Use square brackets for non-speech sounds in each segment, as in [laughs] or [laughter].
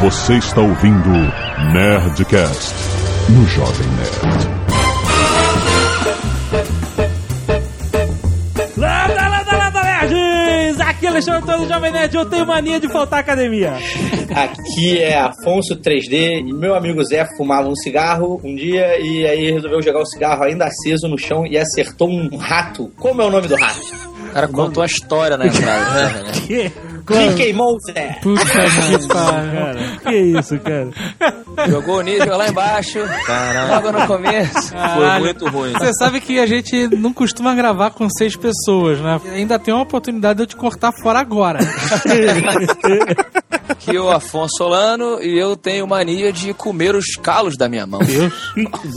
Você está ouvindo Nerdcast no Jovem Nerd. Landa, landa, landa, nerds! Aqui é Alexandre Antônio do Jovem Nerd. Eu tenho mania de faltar à academia. Aqui é Afonso 3D e meu amigo Zé fumava um cigarro um dia e aí resolveu jogar o cigarro ainda aceso no chão e acertou um rato. Como é o nome do rato? O cara contou a história na entrada. né? [laughs] Queimou o Zé? Puta [laughs] que pariu. Cara, que isso, cara? Jogou o nível lá embaixo, logo no começo. Foi muito ruim. Você sabe que a gente não costuma gravar com seis pessoas, né? Ainda tem uma oportunidade de eu te cortar fora agora. [laughs] Que o Afonso Solano e eu tenho mania de comer os calos da minha mão.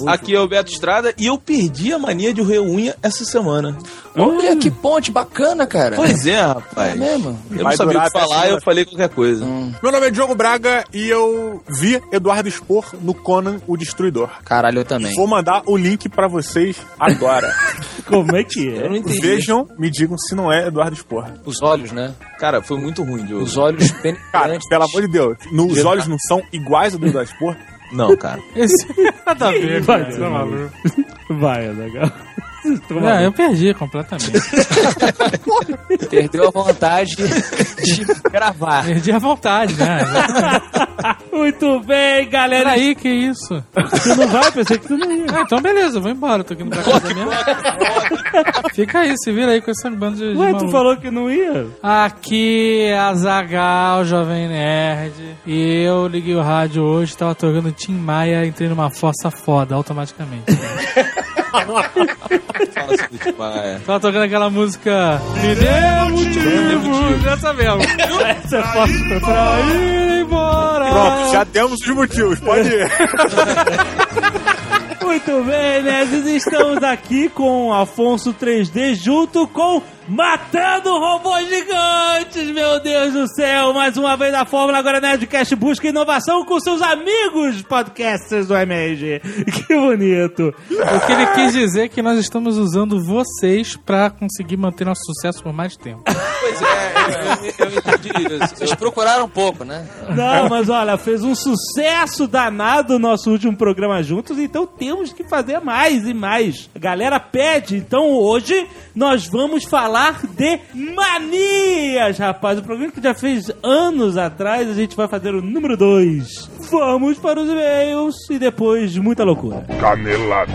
Aqui é o Beto Estrada e eu perdi a mania de roer unha essa semana. Olha que ponte bacana, cara. Pois é, É rapaz. mesmo? Eu não sabia o que falar, semana. eu falei qualquer coisa. Meu nome é Diogo Braga e eu vi Eduardo Spor no Conan o Destruidor. Caralho, eu também. Vou mandar o link pra vocês agora. [laughs] Como é que Eu é? não entendi. Vejam, me digam se não é Eduardo Spor. Os olhos, né? Cara, foi muito ruim, Diogo. Os olhos Cara, pelo amor de Deus, nos olhos não são iguais ao do Eduardo Spor? Não, cara. Esse... [laughs] Nada a ver, Vai, cara. tá. Vai, legal. Não, eu perdi completamente. [laughs] Perdeu a vontade de gravar. Perdi a vontade, né? [laughs] Muito bem, galera. Peraí, que isso? Tu não vai? Pensei que tu não ia. Ah, então beleza, vou embora. Tô aqui no casa mesmo. [laughs] Fica aí, se vira aí com essa banda de, de Ué, tu maluco. falou que não ia? Aqui é a Zagal, Jovem Nerd. E eu liguei o rádio hoje, tava tocando Tim Maia, entrei numa fossa foda automaticamente. Fala ah, é. Tava tocando aquela música. Me dê motivo, essa mesmo. Essa é fácil Pra ir embora. Pronto, já temos os motivos, pode ir. Muito bem, nerds, estamos aqui com Afonso 3D junto com Matando Robôs Gigantes, meu Deus do céu! Mais uma vez a Fórmula agora Nerdcast busca inovação com seus amigos podcasters do MRG. Que bonito! O que ele quis dizer é que nós estamos usando vocês pra conseguir manter nosso sucesso por mais tempo. Pois é, eu, eu, eu entendi isso. Vocês procuraram um pouco, né? Não, mas olha, fez um sucesso danado o nosso último programa juntos, então temos que fazer mais e mais. A galera pede, então hoje nós vamos falar de manias, rapaz. O programa que já fez anos atrás, a gente vai fazer o número 2. Vamos para os e-mails e depois muita loucura. Canelada.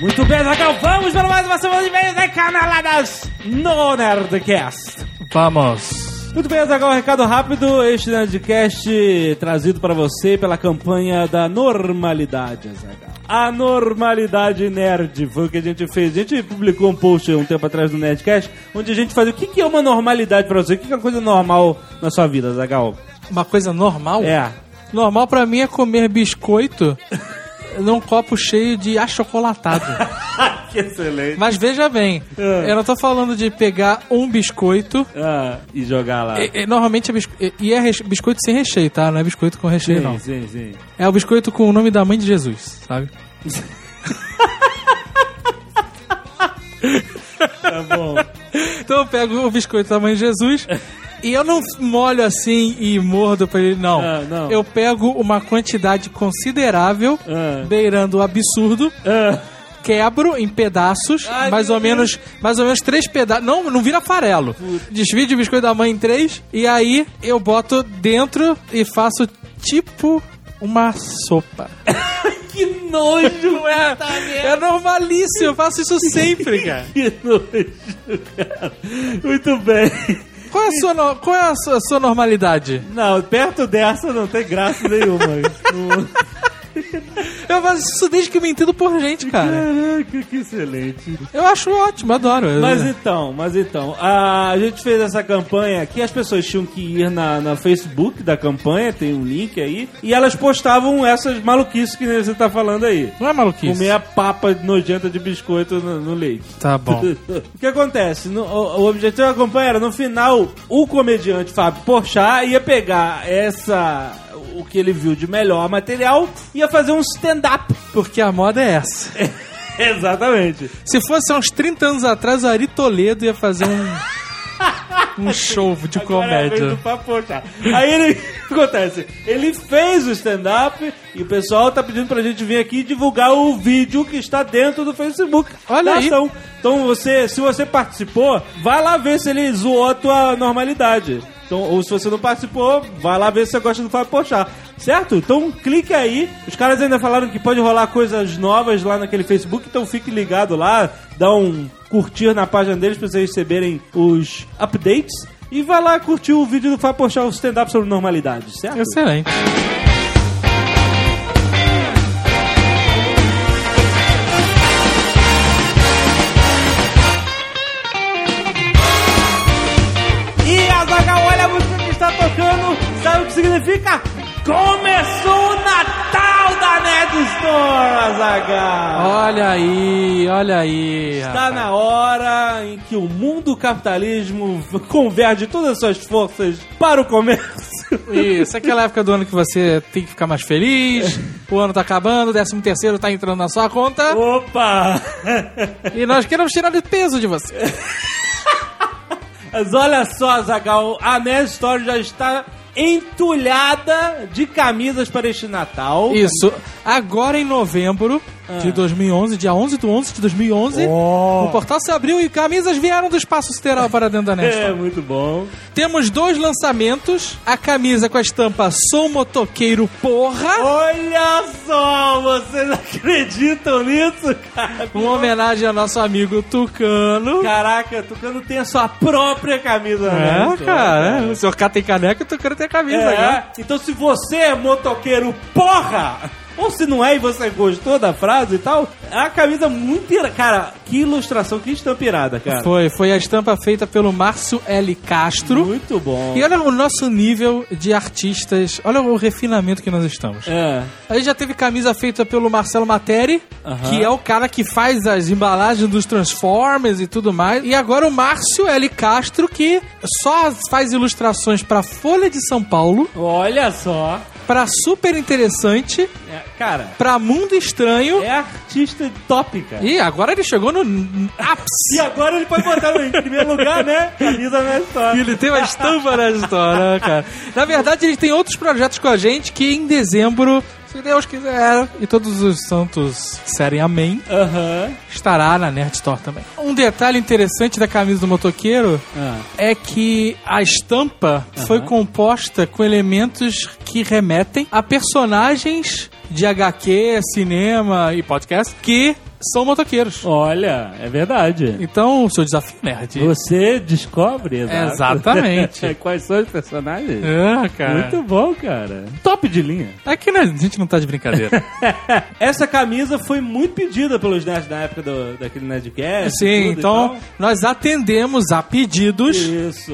Muito bem, Zagal, vamos para mais uma semana de e-mails e canaladas no Nerdcast. Vamos. Muito bem, Azaghal, um recado rápido. Este Nerdcast trazido para você pela campanha da normalidade, Azaghal. A normalidade nerd foi o que a gente fez. A gente publicou um post um tempo atrás no Nerdcast, onde a gente fazia o que é uma normalidade para você? O que é uma coisa normal na sua vida, Azaghal? Uma coisa normal? É. Normal pra mim é comer biscoito [laughs] num copo cheio de achocolatado. [laughs] que excelente. Mas veja bem, É. eu não tô falando de pegar um biscoito. Ah, e jogar lá. e- e normalmente é biscoito. E é biscoito sem recheio, tá? Não é biscoito com recheio, sim, não. sim, sim. É o biscoito com o nome da mãe de Jesus, sabe? [laughs] Tá bom. Então eu pego o biscoito da mãe de Jesus [laughs] e eu não molho assim e mordo pra ele, não. Ah, não. Eu pego uma quantidade considerável, Ah. beirando o absurdo, Ah, quebro em pedaços, Ai, mais ou menos, mais ou menos três pedaços. Não, não vira farelo. Desvio o biscoito da mãe em três e aí eu boto dentro e faço tipo uma sopa. [laughs] que nojo, É, é normalíssimo, eu faço isso sempre, [laughs] cara. Que nojo, cara. Muito bem. Qual é a sua, no- qual é a sua, a sua normalidade? Não, perto dessa não tem graça nenhuma. [laughs] Eu faço isso desde que eu me entendo por gente, cara. Caraca, que excelente. Eu acho ótimo, adoro. Mas então, mas então, a gente fez essa campanha que as pessoas tinham que ir na, na Facebook da campanha, tem um link aí, e elas postavam essas maluquices que você tá falando aí. Não é maluquice? Comer a papa nojenta de biscoito no, no leite. Tá bom. [laughs] o que acontece? No- o, o objetivo da campanha era, no final, o comediante Fábio Porchat ia pegar essa... o que ele viu de melhor material, ia fazer um stand-up. Porque a moda é essa. [laughs] Exatamente. Se fosse há uns 30 anos atrás, o Ari Toledo ia fazer um. um show de Agora é comédia. Papo Porchat. Aí ele, [laughs] o que acontece? Ele fez o stand-up e o pessoal tá pedindo pra gente vir aqui divulgar o vídeo que está dentro do Facebook. Olha da aí. ação. Então você, se você participou, vai lá ver se ele zoou a tua normalidade. Então, ou se você não participou, vai lá ver se você gosta do Fábio Porchat. Certo? Então clique aí. Os caras ainda falaram que pode rolar coisas novas lá naquele Facebook, então fique ligado lá, dá um curtir na página deles pra vocês receberem os updates. E vai lá curtir o vídeo do Fábio Porchat, o stand-up sobre normalidade, certo? Excelente. Começou o Natal da Nerd Store, Azaghal! Olha aí, olha aí. Está na hora em que o mundo capitalismo converge todas as suas forças para o comércio. Isso, aquela época do ano que você tem que ficar mais feliz, o ano tá acabando, o décimo terceiro tá entrando na sua conta, Opa! e nós queremos tirar o peso de você. Mas olha só, Zagal, a Nerd Store já está entulhada de camisas para este Natal. Isso, agora em novembro de 2011, dia 11 do 11 de 2011, o portal se abriu e camisas vieram do espaço sideral para dentro da Nest. [laughs] É, muito bom. Temos dois lançamentos, a camisa com a estampa Sou Motoqueiro Porra, Olha só, vocês acreditam nisso, cara? uma homenagem ao nosso amigo Tucano. Caraca, Tucano tem a sua própria camisa, né? É, cara, o senhor K tem caneca e o Tucano tem camisa, É, né? então se você é motoqueiro porra, ou se não é e você gostou da frase e tal, é uma camisa muito ira... Cara, que ilustração, que estampa irada, cara. Foi, foi a estampa feita pelo Márcio L. Castro. Muito bom. E olha o nosso nível de artistas, olha o refinamento que nós estamos. É. A gente já teve camisa feita pelo Marcelo Materi, Aham. que é o cara que faz as embalagens dos Transformers e tudo mais. E agora o Márcio L. Castro, que só faz ilustrações pra Folha de São Paulo, Olha só. Pra Super Interessante, É, cara, pra Mundo Estranho. é artista top, cara. E agora ele chegou no ápice. E agora ele pode botar em primeiro lugar, né? Camisa na história. ele tem uma estampa na história, cara. Na verdade, ele tem outros projetos com a gente que em dezembro, se Deus quiser, e todos os santos disserem amém, estará na Nerd Store também. Um detalhe interessante da camisa do motoqueiro Ah. é que a estampa foi composta com elementos que remetem a personagens de HQ, cinema e podcast que são motoqueiros. Olha, é verdade. Então, o seu desafio nerd. Você descobre, exato. Exatamente. [laughs] Quais são os personagens? Ah, cara. Muito bom, cara. Top de linha. Aqui né, a gente não tá de brincadeira. [laughs] Essa camisa foi muito pedida pelos nerds na época do, daquele Nerdcast. Sim, então nós atendemos a pedidos. Isso.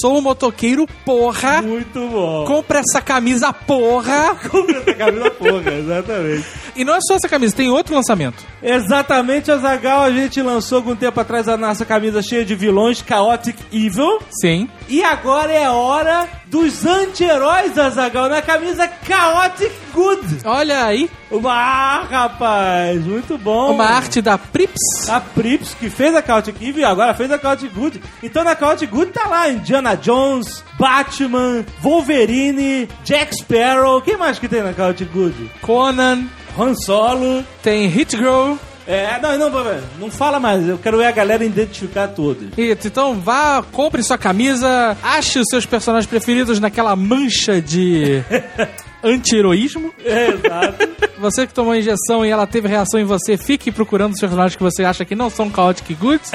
Sou um motoqueiro, porra. Muito bom. Compra essa camisa, porra. [laughs] Compre essa camisa porra, exatamente. E não é só essa camisa, tem outro lançamento. Exatamente, Azagal, a gente lançou algum tempo atrás a nossa camisa cheia de vilões, Chaotic Evil. Sim. E agora é a hora dos anti-heróis, Azagal, na camisa Chaotic Good. Olha aí, Uma, ah, rapaz, muito bom. uma arte da Prips. A Prips, que fez a Chaotic Evil e agora fez a Chaotic Good. Então na Chaotic Good tá lá Indiana Jones, Batman, Wolverine, Jack Sparrow. Quem mais que tem na Chaotic Good? Conan, Han Solo. tem Hit Girl. É, não, não, não, fala mais. Eu quero ver a galera identificar todos. Isso, então vá, compre sua camisa, ache os seus personagens preferidos naquela mancha de [laughs] anti-heroísmo. É, exato. [laughs] Você que tomou a injeção e ela teve reação em você, fique procurando os personagens que você acha que não são Chaotic Goods.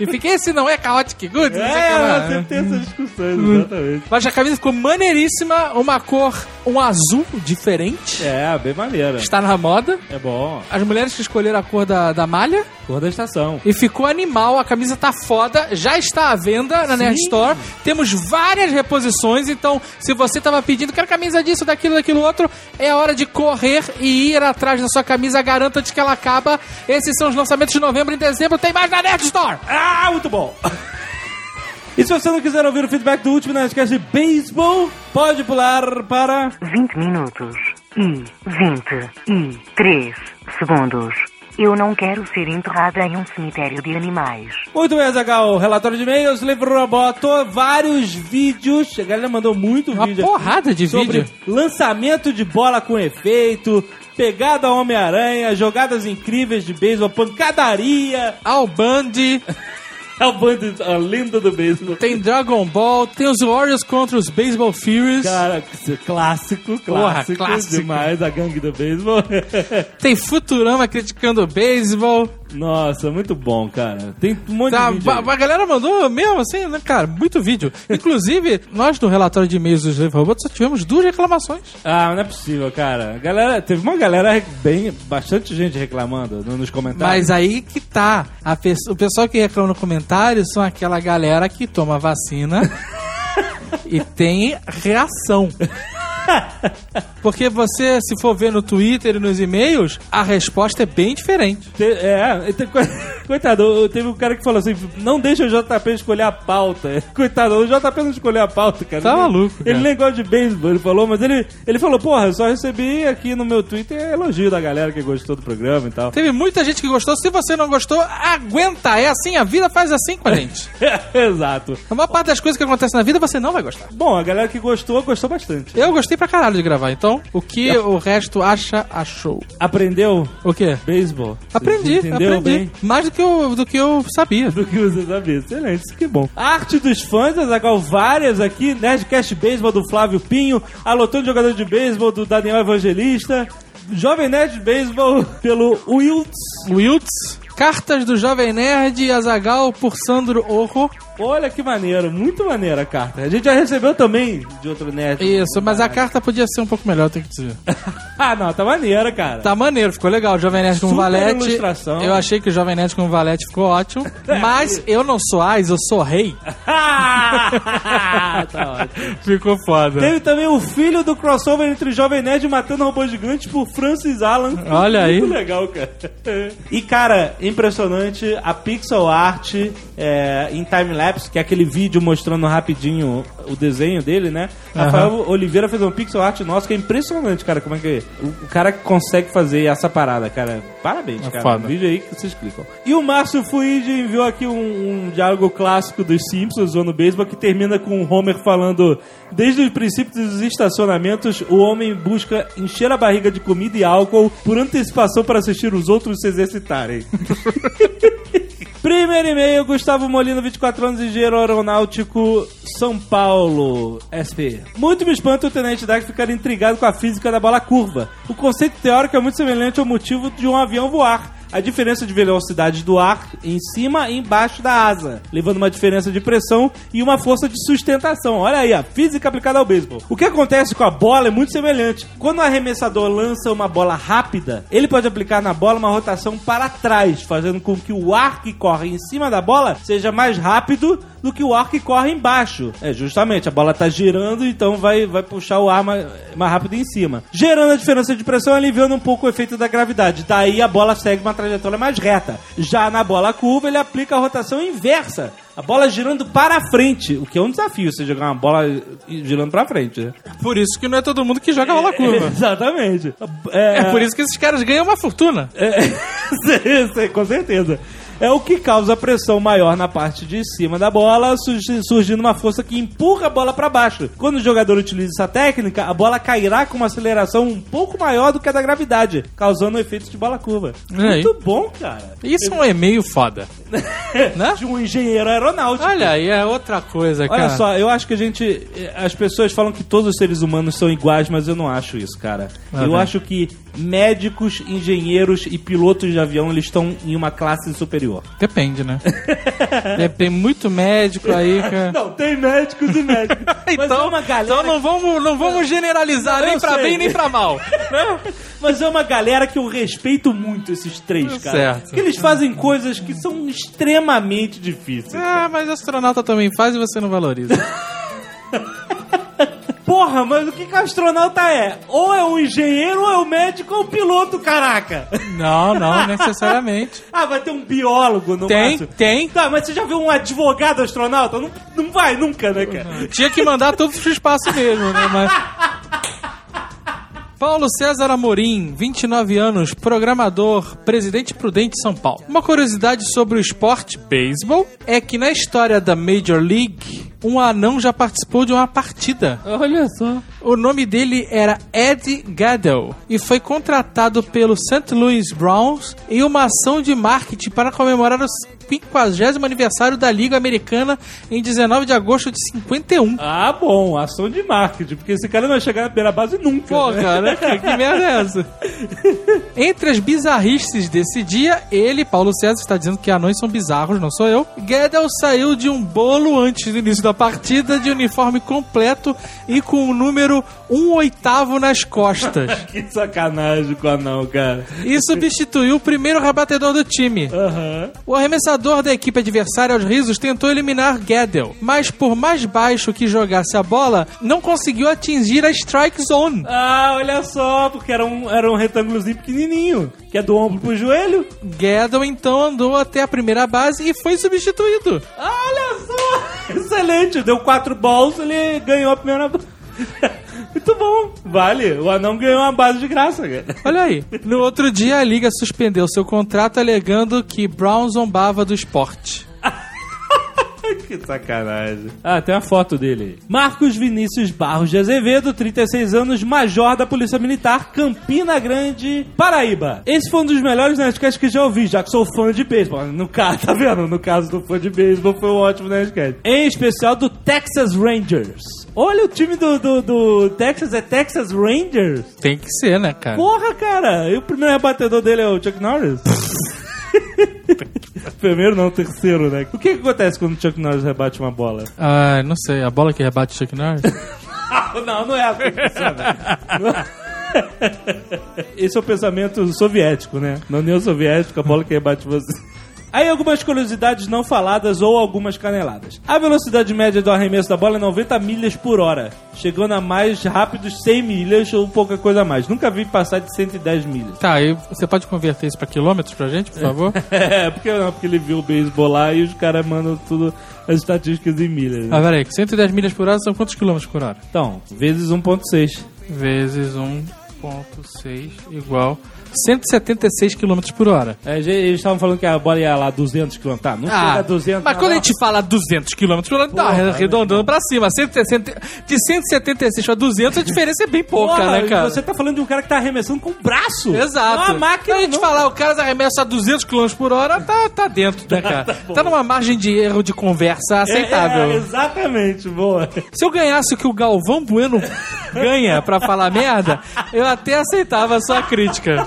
e fique, esse não é Chaotic Goods? é, você tem essas discussões, exatamente. Mas a camisa ficou maneiríssima, uma cor, um azul diferente. É, bem maneira. Está na moda. É bom. As mulheres que escolheram a cor da, da malha. Cor da estação. E ficou animal, a camisa tá foda, já está à venda na Nerd Store. Temos várias reposições, então se você tava pedindo, quero camisa disso, daquilo, daquilo outro, é hora de correr e ir atrás da sua camisa, garanta antes que ela acaba. Esses são os lançamentos de novembro e dezembro, tem mais na Nerd Store! Ah, muito bom! E se você não quiser ouvir o feedback do último Nerdcast de beisebol, pode pular para 20 minutos e 23 segundos. Eu não quero ser enterrada em um cemitério de animais. Muito bem, Zagal. Relatório de e-mails, livro roboto, vários vídeos. A galera mandou muito Uma vídeo. porrada de sobre vídeo. lançamento de bola com efeito, pegada ao Homem-Aranha, jogadas incríveis de beisebol, pancadaria. Al Bundy, [laughs] É o bando, a lenda do beisebol. tem Dragon Ball, tem os Warriors contra os Baseball Furies, Cara, clássico, Porra, clássico, clássico. demais, a gangue do beisebol. [laughs] tem Futurama criticando o beisebol. Nossa, muito bom, cara. Tem um monte Tá, de vídeo. a, a galera mandou mesmo assim, né, cara? Muito vídeo. Inclusive, nós no relatório de e-mails dos Slave Robots só tivemos duas reclamações. Ah, não é possível, cara. Galera, teve uma galera bem, bastante gente reclamando no- nos comentários. Mas aí que tá. A pe- o pessoal que reclama no comentário são aquela galera que toma vacina [laughs] e tem reação. [laughs] Porque você, se for ver no Twitter e nos e-mails, a resposta é bem diferente. Te- é, [laughs] coitado, teve um cara que falou assim: não deixa o JP escolher a pauta. [laughs] Coitado, o JP não escolheu a pauta, cara. Tá Ele- maluco, cara. Ele nem gosta de beisebol, ele falou, mas ele, ele falou: porra, eu só recebi aqui no meu Twitter elogio da galera que gostou do programa e tal. Teve muita gente que gostou. Se você não gostou, aguenta. É assim, a vida faz assim com a gente. Exato. A maior parte das coisas que acontecem na vida você não vai gostar. Bom, a galera que gostou, gostou bastante. Eu gostei pra caralho de gravar, então o que o resto acha, achou. Aprendeu O quê? beisebol? Aprendi, Entendeu aprendi. bem? Mais do que, eu, do que eu sabia. [laughs] do que você sabia. Excelente, isso que bom. Arte dos fãs, Azagal, várias aqui. Nerdcast Baseball do Flávio Pinho. Alotão de jogador de beisebol do Daniel Evangelista. Jovem Nerd Baseball pelo Wilts. Wilts, Cartas do Jovem Nerd e Azagal por Sandro Orro. Olha que maneiro, muito maneira a carta. A gente já recebeu também de outro nerd. Isso, mas a carta podia ser um pouco melhor, tem que dizer. [laughs] ah, não, tá maneira, cara. Tá maneiro, ficou legal. O Jovem Nerd com Super Valete. ilustração. Eu achei que o Jovem Nerd com Valete ficou ótimo. [laughs] Mas eu não sou Ais, eu sou rei. [laughs] tá ótimo. Ficou foda. Teve também o filho do crossover entre Jovem Nerd e Matando Robôs Gigantes por Francis Alan. Olha aí. Muito legal, cara. E, cara, impressionante a pixel art é, em time-lapse, que é aquele vídeo mostrando rapidinho o desenho dele, né? Rafael Oliveira fez um pixel art nosso que é impressionante, cara. Como é que o, o cara consegue fazer essa parada, cara? Parabéns, É cara. foda. Um vídeo aí que vocês clicam. E o Márcio Fuid enviou aqui um, um diálogo clássico dos Simpsons, ou no beisebol, que termina com o Homer falando: Desde os princípios dos estacionamentos, o homem busca encher a barriga de comida e álcool por antecipação para assistir os outros se exercitarem. [laughs] [laughs] Primeiro e-mail, Gustavo Molina, 24 anos, engenheiro aeronáutico, São Paulo, SP. Muito me espanta o Tenente Dag ficar intrigado com a física da bola curva. O conceito teórico é muito semelhante ao motivo de um avião voar. A diferença de velocidade do ar em cima e embaixo da asa, levando uma diferença de pressão e uma força de sustentação. Olha aí, a física aplicada ao beisebol. O que acontece com a bola é muito semelhante. Quando o arremessador lança uma bola rápida, ele pode aplicar na bola uma rotação para trás, fazendo com que o ar que corre em cima da bola seja mais rápido do que o ar que corre embaixo. É, justamente, a bola está girando, então vai, vai puxar o ar mais, mais rápido em cima. Gerando a diferença de pressão, aliviando um pouco o efeito da gravidade. Daí a bola segue uma trajetória mais reta. Já na bola curva, ele aplica a rotação inversa. A bola girando para frente, o que é um desafio, você jogar uma bola girando para frente. né? Por isso que não é todo mundo que joga bola curva. [laughs] Exatamente. É por isso que esses caras ganham uma fortuna. É, [laughs] com certeza. É o que causa pressão maior na parte de cima da bola, surgi- surgindo uma força que empurra a bola para baixo. Quando o jogador utiliza essa técnica, a bola cairá com uma aceleração um pouco maior do que a da gravidade, causando o efeito de bola curva. Aí? Muito bom, cara. Isso é um e-mail foda. [laughs] né? De um engenheiro aeronáutico. Olha aí, é outra coisa, cara. Olha só, eu acho que a gente. As pessoas falam que todos os seres humanos são iguais, mas eu não acho isso, cara. Ah, eu bem. acho que médicos, engenheiros e pilotos de avião eles estão em uma classe superior. Depende, né? [laughs] É, Tem muito médico aí, cara. Não, tem médicos e médicos. [laughs] É Então, uma galera. então não vamos, não vamos generalizar Não, nem pra sei. bem nem pra mal. Mas é uma galera que eu respeito muito esses três, cara. Certo. Porque eles fazem coisas que são extremamente difíceis. Ah, mas astronauta também faz e você não valoriza. [laughs] Porra, mas o que, que o astronauta é? Ou é um engenheiro, ou é um médico, ou um piloto, caraca. Não, não [laughs] necessariamente. Ah, vai ter um biólogo no Tem, máximo. tem. Tá, mas você já viu um advogado astronauta? Não, não vai nunca, né, cara? Tinha que mandar todos pro espaço mesmo, né? Mas [laughs] Paulo César Amorim, 29 anos, programador, presidente prudente de São Paulo. Uma curiosidade sobre o esporte beisebol é que na história da Major League, um anão já participou de uma partida. Olha só. O nome dele era Ed Gaddell e foi contratado pelo St. Louis Browns em uma ação de marketing para comemorar o 50 aniversário da Liga Americana em 19 de agosto de 51. Ah, bom, ação de marketing, porque esse cara não vai chegar na primeira base nunca. Pô, né? cara, que, [laughs] que merda é essa? Entre as bizarrices desse dia, ele, Paulo César, está dizendo que anões são bizarros, não sou eu. Gaddell saiu de um bolo antes do início da partida de uniforme completo e com o número um oitavo nas costas. [laughs] Que sacanagem com o anão, cara. E substituiu o primeiro rebatedor do time. Aham. O arremessador da equipe adversária aos risos tentou eliminar Gaddell, mas por mais baixo que jogasse a bola, não conseguiu atingir a strike zone. Ah, olha só, porque era um, era um retângulozinho pequenininho, que é do ombro pro joelho. Gaddell então andou até a primeira base e foi substituído. Ah, olha só! [laughs] Excelente, deu quatro balls, ele ganhou a primeira base. [laughs] Muito bom, vale. O anão ganhou uma base de graça, cara. Olha aí. No outro dia, a liga suspendeu seu contrato alegando que Brown zombava do esporte. [laughs] Que sacanagem. Ah, tem uma foto dele. aí. Marcos Vinícius Barros de Azevedo, 36 anos, major da Polícia Militar, Campina Grande, Paraíba. Esse foi um dos melhores Nerdcasts que já ouvi, já que sou fã de beisebol. No caso, [laughs] tá vendo? No caso do fã de beisebol, foi um ótimo Nerdcast. Em especial do Texas Rangers. Olha, o time do, do, do Texas é Texas Rangers. Tem que ser, né, cara? Porra, cara! E o primeiro rebatedor dele é o Chuck Norris? [laughs] primeiro não, terceiro, né? O que, que acontece quando o Chuck Norris rebate uma bola? Ah, não sei. A bola que rebate o Chuck Norris? [laughs] não, não é que funciona. [laughs] Esse é o pensamento soviético, né? Na União Soviética, a bola que rebate você. Aí algumas curiosidades não faladas ou algumas caneladas. A velocidade média do arremesso da bola é 90 milhas por hora, chegando a mais rápidos 100 milhas ou pouca coisa a mais. Nunca vi passar de 110 milhas. tá, aí você pode converter isso pra quilômetros pra gente, por favor? [laughs] É, porque não, porque ele viu o beisebol lá e os caras mandam tudo as estatísticas em milhas. né? ah, peraí. 110 milhas por hora são quantos quilômetros por hora? Então, vezes 1.6. Vezes 1.6 igual 176 km por hora. É, eles estavam falando que a bola ia lá 200 km. Tá, não chega a 200 Ah, mas quando a gente fala 200 km por hora, tá Porra, arredondando pra cima. 160, de 176 pra 200, a diferença é bem pouca, Porra, né, cara? Você tá falando de um cara que tá arremessando com o braço. Exato. Uma máquina. Quando a gente não- falar o cara arremessa a 200 km por hora, tá, tá dentro, né, [laughs] cara? tá, numa margem de erro de conversa É, aceitável. é, exatamente, boa. Se eu ganhasse o que o Galvão Bueno [laughs] ganha pra falar merda, eu até aceitava a sua crítica.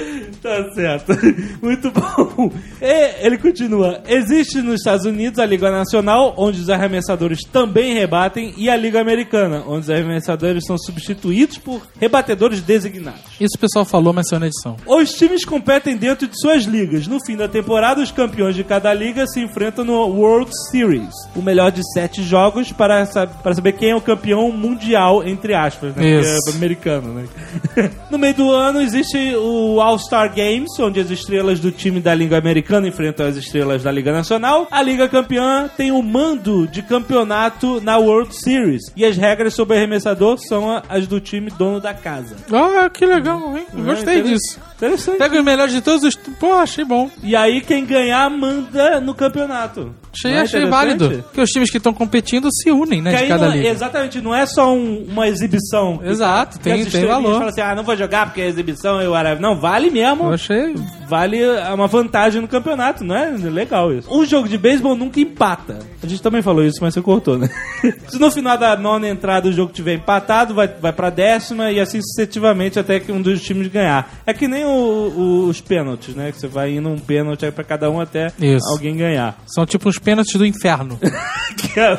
Tá certo. [laughs] Muito bom. E ele continua. Existe nos Estados Unidos a Liga Nacional, onde os arremessadores também rebatem, e a Liga Americana, onde os arremessadores são substituídos por rebatedores designados. Isso o pessoal falou, mas saiu na edição. Os times competem dentro de suas ligas. No fim da temporada, os campeões de cada liga se enfrentam no World Series. O melhor de sete jogos para, para saber quem é o campeão mundial, entre aspas, né? Isso. Porque é americano, né? [laughs] no meio do ano existe o All-Star Games, onde as estrelas do time da Liga Americana enfrentam as estrelas da Liga Nacional. A Liga Campeã tem o mando de campeonato na World Series. E as regras sobre arremessador são as do time dono da casa. Ah, que legal, hein? Gostei Inter- disso. Interessante. Pega os melhores de todos os. Pô, achei bom. E aí quem ganhar manda no campeonato. Achei, é achei válido. Porque os times que estão competindo se unem, né? Que De cada não- liga. Exatamente, não é só um- uma exibição. Exato, Que tem, as tem valor. falam assim, ah, não vou jogar porque é exibição e whatever. Não, vale mesmo. Eu achei. Vale uma vantagem no campeonato, não é? Legal isso. Um jogo de beisebol nunca empata. A gente também falou isso, mas você cortou, né? [laughs] Se no final da nona entrada o jogo tiver empatado, vai, vai pra décima e assim sucessivamente até que um dos times ganhar. É que nem o- o- os pênaltis, né? Que você vai indo um pênalti aí pra cada um até Isso. alguém ganhar. São tipo uns pênaltis do inferno. [laughs] Cara,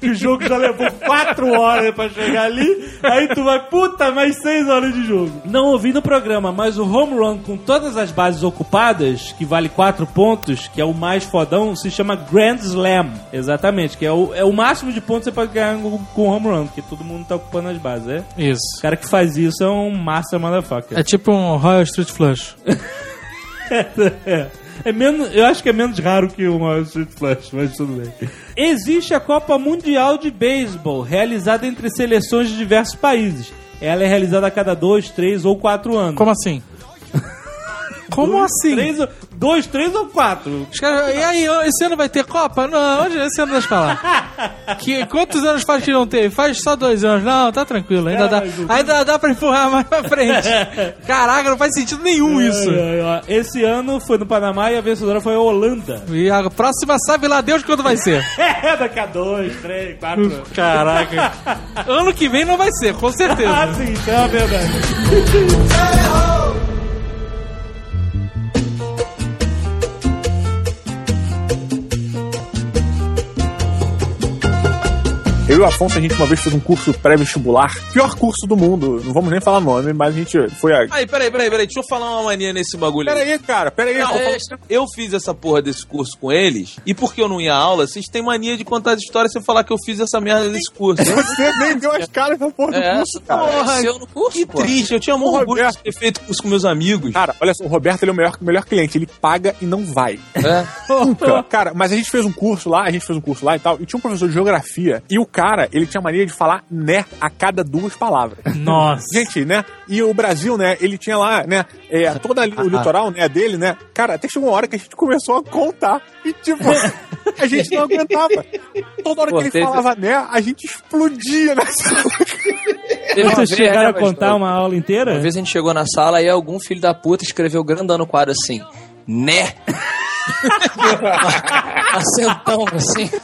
que o jogo já levou 4 horas pra chegar ali, aí tu vai, puta, mais 6 horas de jogo. Não ouvi no programa, mas o home run com todas as bases ocupadas, que vale 4 pontos, que é o mais fodão, se chama Grand Slam. Exatamente, que é o, é o máximo de pontos que você pode ganhar com, home run, porque todo mundo tá ocupando as bases, é? Isso. O cara que faz isso é um master motherfucker. É tipo um Royal Street Flush. É. [laughs] É menos, eu acho que é menos raro que uma Street Flash, mas tudo bem. Existe a Copa Mundial de Beisebol, realizada entre seleções de diversos países. ela é realizada a cada dois, três ou quatro anos. Como assim? Como assim? Três, dois, três ou quatro? Caras- e aí, esse ano vai ter Copa? Não, hoje- esse ano pra lá. [laughs] Que, quantos anos faz que não teve? Faz só dois anos. Não, tá tranquilo. Ainda, dá, ainda dá pra empurrar mais pra frente. [laughs] Caraca, não faz sentido nenhum isso. Esse ano foi no Panamá e a vencedora foi a Holanda. E a próxima sabe lá Deus quando vai ser. [laughs] É, daqui a dois, três, quatro. Caraca. ano que vem não vai ser, com Ah, certeza. sim, isso é verdade. Eu e o Afonso, a gente uma vez fez um curso pré-vestibular. Pior curso do mundo. Não vamos nem falar nome, mas a gente foi a. Aí, peraí, peraí, peraí. Deixa eu falar uma mania nesse bagulho Pera aí, cara, pera aí. Não, é, eu fiz essa porra desse curso com eles, e porque eu não ia à aula, vocês têm mania de contar as histórias sem falar que eu fiz essa merda desse curso. Você [laughs] nem deu as caras da porra do É, curso, cara. apareceu no curso, Que pô. triste, eu tinha Porra, orgulho de Roberto. ter feito curso com meus amigos. Cara, olha só, o Roberto ele é o melhor, o melhor cliente. Ele paga e não vai. É. Nunca. Cara, mas a gente fez um curso lá, a gente fez um curso lá e tal, e tinha um professor de geografia, e o cara, ele tinha mania de falar né a cada duas palavras. Nossa. Gente, né? E o Brasil, né? Ele tinha lá, né? É, todo ali, o litoral, né? Dele, né? Cara, até chegou uma hora que a gente começou a contar. E, tipo, [laughs] a gente não aguentava. Toda hora Pô, que ele teve- falava né, a gente explodia nessa. Teve uma Vocês chegaram né, a contar mas- uma aula inteira? Uma vez a gente chegou na sala e algum filho da puta escreveu grandão no quadro assim, né? [laughs] Acentão, assim. [laughs]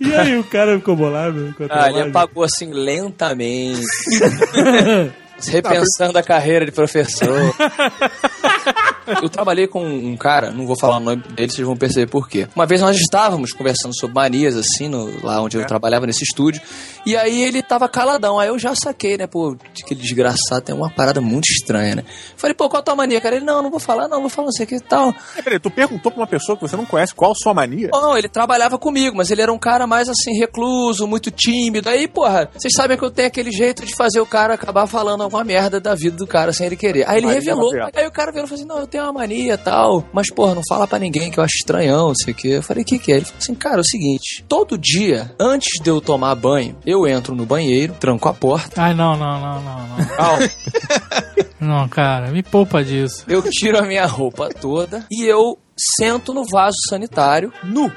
E aí o cara ficou bolado? Ah, ele apagou assim lentamente. [laughs] Repensando a carreira de professor. [laughs] Eu trabalhei com um cara, não vou falar o nome dele, vocês vão perceber por quê. Uma vez nós estávamos conversando sobre manias, assim, no- lá onde eu trabalhava nesse estúdio, e aí ele tava caladão. Aí eu já saquei, né, pô, aquele desgraçado tem uma parada muito estranha, né? Falei, pô, qual a tua mania, cara? Ele, não, não vou falar, não, vou falar não sei o que e tal. Peraí, tu perguntou pra uma pessoa que você não conhece qual a sua mania? Não, ele trabalhava comigo, mas ele era um cara mais assim, recluso, muito tímido. Aí, porra, vocês sabem que eu tenho aquele jeito de fazer o cara acabar falando alguma merda da vida do cara sem ele querer. Aí ele revelou. Aí o cara virou e falou assim: Não, eu tenho uma mania e tal. Mas, porra, não fala pra ninguém que eu acho estranhão, não sei o quê. Eu falei: O que, que é? Ele falou assim: Cara, é o seguinte: todo dia, antes de eu tomar banho, eu entro no banheiro, tranco a porta, Ai, não, não, não, não, não. [laughs] Não, cara, me poupa disso. eu tiro a minha roupa toda e eu sento no vaso sanitário nu.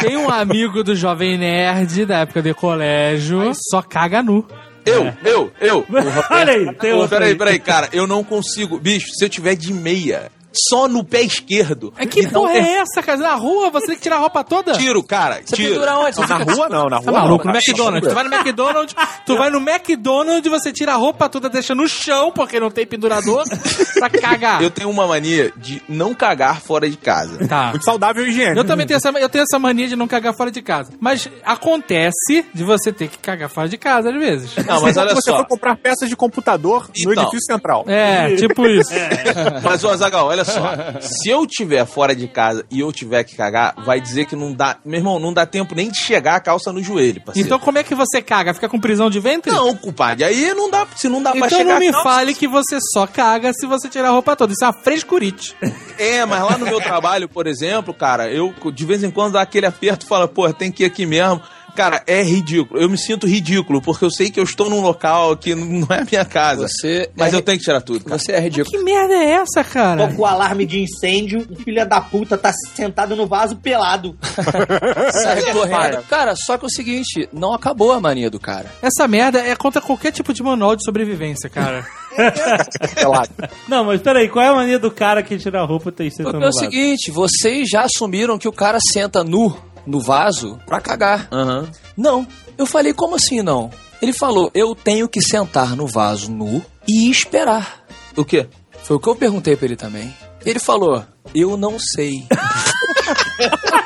Tem um amigo do Jovem Nerd da época de colégio, só caga nu. Eu, eu, eu. [laughs] Olha aí, tem outro peraí, aí. peraí, cara, eu não consigo. Bicho, se eu tiver de meia, só no pé esquerdo. É que um porra é essa, cara? Na rua você tem que tirar a roupa toda? Tiro, cara, Você tiro. pendura onde? Você Na rua não, na rua Tá maluco? não. No McDonald's. Tu vai no McDonald's, tu vai no McDonald's, você tira a roupa toda, deixa no chão, porque não tem pendurador, [laughs] pra cagar. Eu tenho uma mania de não cagar fora de casa. Tá. Muito saudável e higiênico. Eu também tenho essa, eu tenho essa mania de não cagar fora de casa. Mas acontece de você ter que cagar fora de casa às vezes. Não, mas olha você só. foi comprar peças de computador no Então. edifício central. É, tipo isso. [laughs] Mas, ô Azagal, olha só. Se eu tiver fora de casa e eu tiver que cagar, vai dizer que não dá. Meu irmão, não dá tempo nem de chegar a calça no joelho, parceiro. Então como é que você caga? Fica com prisão de ventre? Não, compadre, aí não dá. Se não dá pra Então chegar não me calça, fale que você só caga se você tirar a roupa toda. Isso é uma frescurite. É, mas lá no meu trabalho, por exemplo, cara, eu de vez em quando dá aquele aperto e fala, pô, tem que ir aqui mesmo. Cara, é ridículo. Eu me sinto ridículo, porque eu sei que eu estou num local que não é a minha casa. Você Mas é eu tenho que tirar tudo, cara. Você é ridículo. Que merda é essa, cara? Toca o alarme de incêndio, o filho da puta tá sentado no vaso pelado. [laughs] Sai correndo. Cara, só que é o seguinte, não acabou a mania do cara. Essa merda é contra qualquer tipo de manual de sobrevivência, cara. [laughs] Pelado. Não, mas peraí, qual é a mania do cara que tira a roupa e tem Porque sentando é no o vaso? seguinte, vocês já assumiram que o cara senta nu no vaso pra cagar. Aham. Não. Eu falei, como assim não? Ele falou, eu tenho que sentar no vaso nu e esperar. O quê? Foi o que eu perguntei pra ele também. Ele falou, eu não sei. [laughs]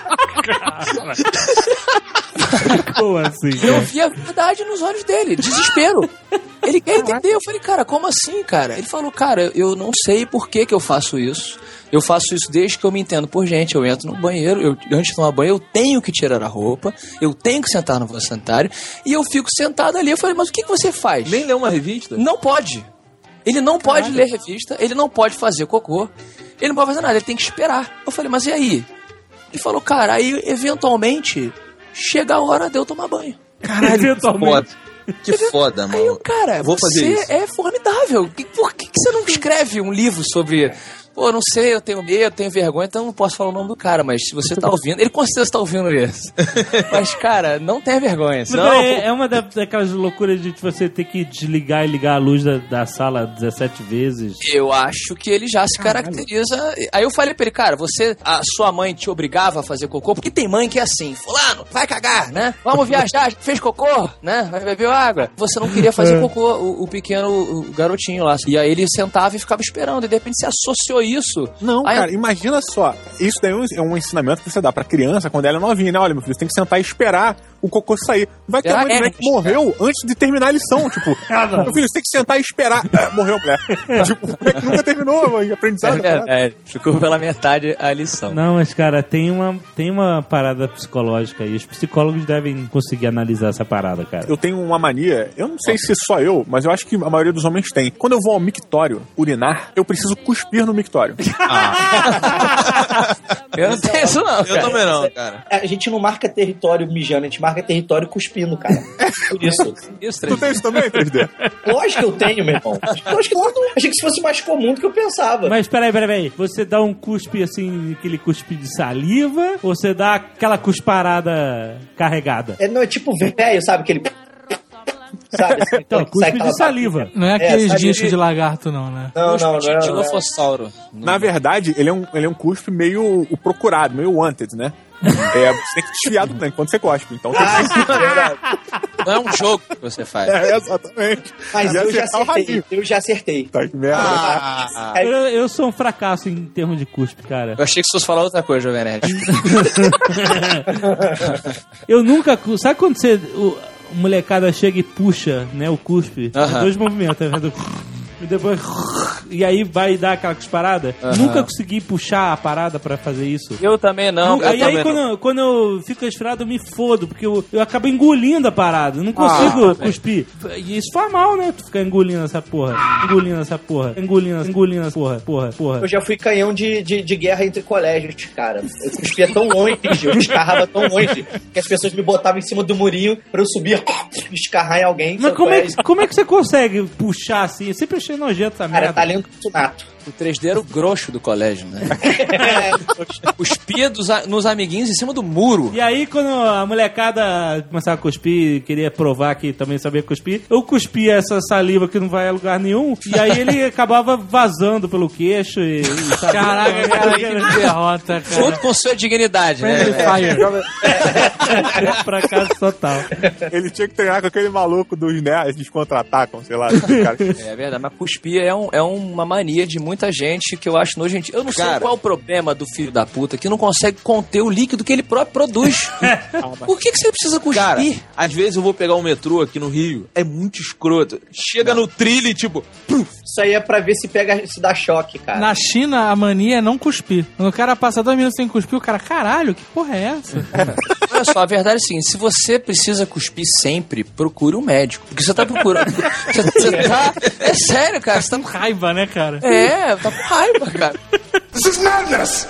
[laughs] Como assim? Eu cara? vi a verdade nos olhos dele, desespero. Ele quer entender. Eu falei, cara, como assim, cara? Ele falou, cara, eu não sei por que, que eu faço isso. Eu faço isso desde que eu me entendo por gente. Eu entro no banheiro, eu, antes de tomar banho, eu tenho que tirar a roupa, eu tenho que sentar no vaso sanitário, e eu fico sentado ali. Eu falei, mas o que, que você faz? Nem leu uma revista? Não pode. Ele não pode ler revista, ele não pode fazer cocô, ele não pode fazer nada, ele tem que esperar. Eu falei, mas e aí? Ele falou, cara, aí eventualmente chega a hora de eu tomar banho. Caralho, eventualmente. Que foda, Aí eu, mano. cara, Vou fazer você isso. é formidável. Que- Por que, que você não escreve um livro sobre. Pô, não sei, eu tenho medo, eu tenho vergonha, então não posso falar o nome do cara, mas se você tá ouvindo. Ele com certeza tá ouvindo isso. [laughs] Mas, cara, não tenha vergonha. Senão, é, é uma da- daquelas loucuras de você ter que desligar e ligar a luz da, da sala 17 vezes. Eu acho que ele já se caracteriza. Aí eu falei pra ele, cara, você, a sua mãe te obrigava a fazer cocô, porque tem mãe que é assim, fulano, vai cagar, né? Vamos viajar, [laughs] fez cocô, né? Vai beber água. Você não queria fazer cocô, o, o pequeno o garotinho lá. E aí ele sentava e ficava esperando, e de repente você associou isso. Não, Aí- cara, imagina só. Isso daí é um- é um ensinamento que você dá pra criança quando ela é novinha, né? Olha, meu filho, você tem que sentar e esperar o cocô sair. Vai ter uma mulher É, que morreu antes de terminar a lição. Tipo, [laughs] meu filho, você tem que sentar e esperar. Ah, morreu, mulher. [laughs] tipo, o moleque nunca terminou o aprendizado. É, ficou pela metade a lição. Não, mas cara, tem uma, tem uma parada psicológica aí. Os psicólogos devem conseguir analisar essa parada, cara. Eu tenho uma mania, eu não sei se só eu, mas eu acho que a maioria dos homens tem. Quando eu vou ao mictório urinar, eu preciso cuspir no mictório. [laughs] Eu não tenho isso, não. Eu cara. também não, cara. A gente não marca território mijando, a gente marca território cuspindo, cara. Por isso. Isso, Tu tem isso também, 3D? Lógico que eu tenho, meu irmão. Lógico que não. Achei que isso fosse mais comum do que eu pensava. Mas peraí, peraí, peraí. Você dá um cuspe assim, aquele cuspe de saliva, ou você dá aquela cusparada carregada? É, não, é tipo velho, sabe? Aquele. Sabe? Assim, Então, cuspe de saliva. Não é É, aqueles sabe- discos de lagarto, não, né? Não, não, não. de é- não, é. Dilofossauro. Na verdade, ele é um, ele é um cuspe meio o procurado, meio wanted, né? É, você tem que desfiar do tanque quando você cospe. Então tem Ah, é verdade. Não é um jogo que você faz. que... É, exatamente. Mas eu já acertei. Eu já acertei. Tá, que merda. Ah, Aí- Eu, eu sou um fracasso em termos de cuspe, cara. Eu achei que você fosse falar outra coisa, Jovem Nerd. [laughs] Eu nunca. Sabe quando você. O, o molecada chega e puxa, né, o cuspe? Aham. Dois movimentos, tá vendo? E depois. E aí vai dar aquela cusparada. Nunca consegui puxar a parada pra fazer isso. Eu também não. eu aí aí também quando, não. eu- quando eu fico resfriado, eu me fodo, porque eu, eu acabo engolindo a parada. Eu não consigo cuspir. E isso faz mal, né? Tu ficar engolindo essa porra. Engolindo essa porra. Engolindo, engolindo essa porra. Porra, porra. Eu já fui canhão de, de, de guerra entre colégios, cara. Eu cuspia tão longe, eu descarrava tão longe, que as pessoas me botavam em cima do murinho pra eu subir [laughs] e escarrar em alguém. Mas como qual é, que- como é que você consegue puxar assim? Eu sempre achei nojento essa Cara, merda. talento nato. O 3D era o grosso do colégio, né? [laughs] Cuspia dos nos amiguinhos em cima do muro. E aí, quando a molecada começava a cuspir, queria provar que também sabia cuspir, eu cuspia essa saliva que não vai a lugar nenhum, e aí ele [laughs] acabava vazando pelo queixo e... e? Caraca, cara, que derrota, [laughs] cara. Junto com sua dignidade, Friendly né? Fire. fracasso total. Ele tinha que treinar com aquele maluco dos nerds, eles contra-atacam, sei lá. cara. É verdade, mas cuspir é, um- é uma mania de muita gente que eu acho nojento. Eu não sei Cara. qual é o problema do filho da puta que não consegue conter o líquido que ele próprio produz. [laughs] Por que, que você precisa cuspir? Cara, às vezes eu vou pegar um metrô aqui no Rio, é muito escroto. Chega no trilho e tipo, Isso aí é pra ver se pega, se dá choque, cara. Na China, a mania é não cuspir. Quando o cara passa dois minutos sem cuspir, o cara, caralho, que porra é essa? [laughs] Olha só, a verdade é assim, se você precisa cuspir sempre, procure um médico. Porque você tá procurando. [laughs] Você, você tá. É sério, cara. Você tá Com raiva, né, cara? É, tá com raiva, [laughs] cara.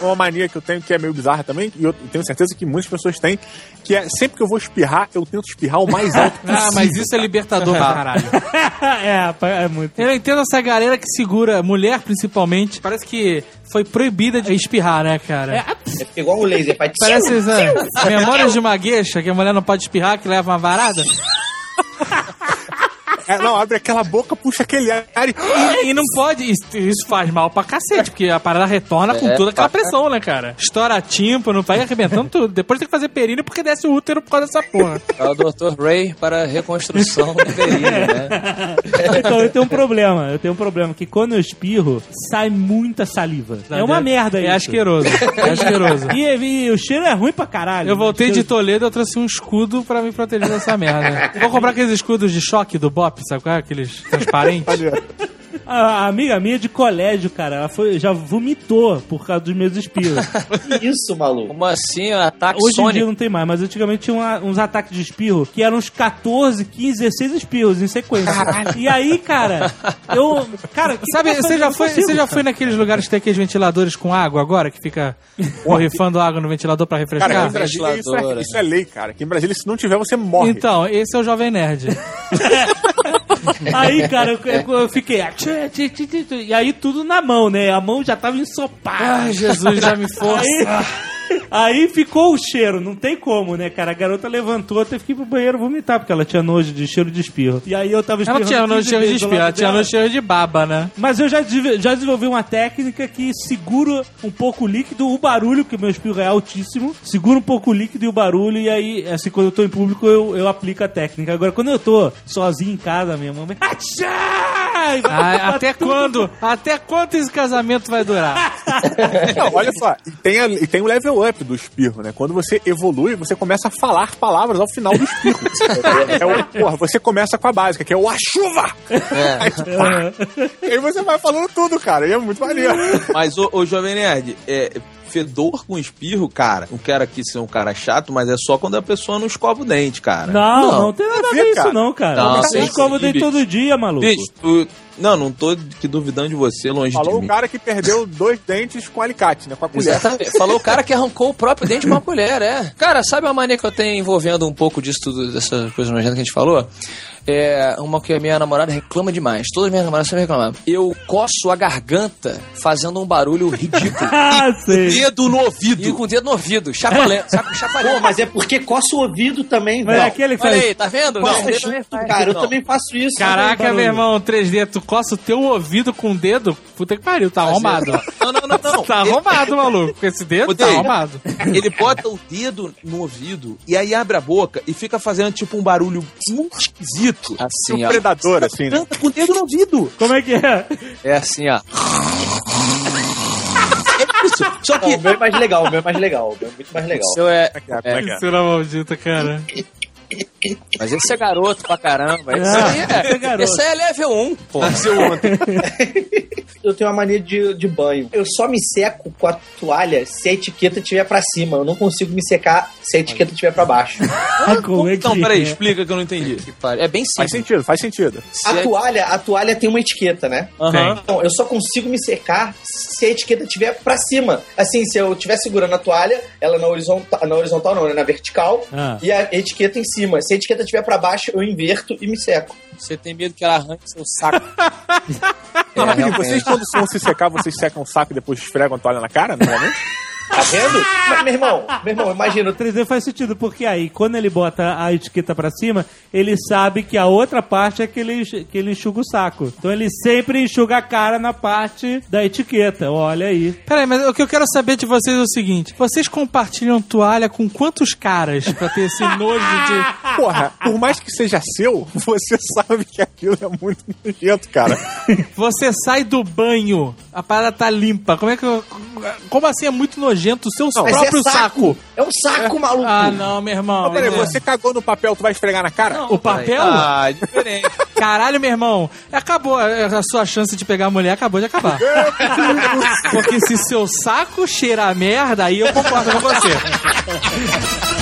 Uma mania que eu tenho que é meio bizarra também, e eu tenho certeza que muitas pessoas têm, que é sempre que eu vou espirrar, eu tento espirrar o mais alto possível. [laughs] Ah, mas isso é libertador pra caralho. [laughs] é, rapaz, é muito. Eu entendo essa galera que segura, mulher principalmente, parece que foi proibida de espirrar, né, cara? É igual um laser, faz Parece essa memórias de uma gueixa, que a mulher não pode espirrar, que leva uma varada. É, não, abre aquela boca, puxa aquele ar e... E, e não pode, isso, isso faz mal pra cacete, porque a parada retorna com É, toda aquela pressão, né, cara? Estoura tímpano, vai arrebentando tudo. Depois tem que fazer períneo porque desce o útero por causa dessa porra. É o Dr. Ray para reconstrução do períneo, né? [laughs] Então, eu tenho um problema. Eu tenho um problema, que quando eu espirro, sai muita saliva. É uma merda É isso. asqueroso. É [laughs] asqueroso. E, e o cheiro é ruim pra caralho. Eu voltei O de Toledo, eu trouxe um escudo pra me proteger dessa merda. Eu vou comprar aqueles escudos de choque do Bop, sabe qual é? Aqueles transparentes. [laughs] A, amiga minha de colégio, cara, ela foi, já vomitou por causa dos meus espirros. [laughs] Que isso, maluco? Como assim, ataque Hoje em dia não tem mais, mas antigamente tinha uma- uns ataques de espirro que eram uns 14, 15, 16 espirros em sequência. E aí, cara, eu. Cara, que Sabe, que você já, foi, consigo, você já cara. foi naqueles lugares que tem aqueles ventiladores com água agora, que fica borrifando água no ventilador pra refrescar? Cara, Brasília isso é, isso é lei, cara. Aqui em Brasília, se não tiver, você morre. Então, esse é o Jovem Nerd. [laughs] [laughs] Aí, cara, eu, eu- eu fiquei. ah. E aí tudo na mão, né? A mão já tava ensopada. Ai, Jesus, já me [laughs] força. Aí, aí ficou o cheiro, não tem como, né, cara? A garota levantou, que ir pro banheiro vomitar, porque ela tinha nojo de cheiro de espirro. E aí eu tava Ela espirrando tinha no 15 cheiro de espirro, ela tinha dela. no cheiro de baba, né? Mas eu já, já desenvolvi uma técnica que segura um pouco o líquido, o barulho, porque meu espirro é altíssimo, segura um pouco o líquido e o barulho, e aí, assim, quando eu tô em público, eu, eu aplico a técnica. Agora, quando eu tô sozinho em casa, minha mãe. Atchá! Vai Ah, até tudo. quando? Até quanto esse casamento vai durar? [laughs] Não, olha só, e tem, a- e tem o level up do espirro, né? Quando você evolui, você começa a falar palavras ao final do espirro. é o, porra, você começa com a básica, que é o a chuva! [laughs] Aí, tu, pá, e aí você vai falando tudo, cara, e é muito maneiro. Mas, ô, ô Jovem Nerd, é, fedor com espirro, cara, não quero aqui ser um cara chato, mas é só quando a pessoa não escova o dente, cara. Não, não, Não. tem nada a ver isso, cara. não, cara. Não, Você sim, escova o dente bicho. todo dia, maluco. Bicho, tu... Não, não tô que duvidando de você, longe Falou de o mim. cara que perdeu dois dentes com alicate, né? Com a colher. Exatamente. [laughs] Falou o cara que arrancou o próprio dente de uma colher, é. Cara, sabe uma mania que eu tenho envolvendo um pouco disso tudo, dessa coisa nojenta que a gente falou? É uma que a minha namorada reclama demais. Todas as minhas namoradas sempre reclamam. Eu coço a garganta fazendo um barulho ridículo. [laughs] Ah, sei. Dedo no e ouvido. com o dedo no ouvido, saco- [laughs] Pô, mas é porque coça o ouvido também, é velho. aquele que Olha faz. aí, tá vendo? Coça Não, junto, cara. Eu Não. também faço isso. Caraca, barulho. meu irmão, 3D, tu coça o teu ouvido com o dedo? Puta que pariu, tá arrombado. Não, não, não, não. [laughs] Tá arrombado, maluco. Com esse dedo, tá Odeio. arrombado. Ele bota o dedo no ouvido e aí abre a boca e fica fazendo tipo um barulho muito esquisito. Assim, um ó. predador, assim, né? Canta com o dedo no ouvido. Como é que é? É assim, ó. É isso. Só Não, que o meu é mais legal, o meu é mais legal. O meu é muito mais legal. Seu é. Como é que é? É que é? Cera maldita, cara. Mas esse é garoto pra caramba. Esse Ah, aí é é. garoto. Esse aí é level 1, pô. nasceu ontem. [laughs] Eu tenho uma mania de, de banho. Eu só me seco com a toalha se a etiqueta estiver pra cima. Eu não consigo me secar se a etiqueta estiver pra baixo. [laughs] Como é que Então, peraí, é? explica que eu não entendi. É bem Faz simples. sentido, faz sentido. A toalha, a toalha tem uma etiqueta, né? Aham. Então, eu só consigo me secar se a etiqueta estiver pra cima. Assim, se eu estiver segurando a toalha, ela na horizontal, na horizontal não, né? Na vertical, Ah. e a etiqueta em cima. Se a etiqueta estiver pra baixo, eu inverto e me seco. Você tem medo que ela arranque seu saco. Não, [laughs] É, realmente. vocês quando vão se secar, vocês secam o saco e depois esfregam a toalha na cara, normalmente? [laughs] Tá vendo? Mas, meu irmão, meu irmão, imagina. O 3D faz sentido, porque aí, quando ele bota a etiqueta pra cima, ele sabe que a outra parte é que ele, que ele enxuga o saco. Então ele sempre enxuga a cara na parte da etiqueta. Olha aí. Peraí, mas o que eu quero saber de vocês é o seguinte: vocês compartilham toalha com quantos caras pra ter esse nojo de. Porra, por mais que seja seu, você [laughs] sabe que aquilo é muito nojento, cara. Você sai do banho, a parada tá limpa. Como é que. eu- Como assim é muito nojento o seu Mas próprio é saco. É um saco, maluco. Ah, não, meu irmão. Mas peraí, É. você cagou no papel, tu vai esfregar na cara? O papel? Ah, diferente. [laughs] Caralho, meu irmão. Acabou. A sua chance de pegar a mulher acabou de acabar. [laughs] Porque se seu saco cheira a merda, aí eu concordo com você. [laughs]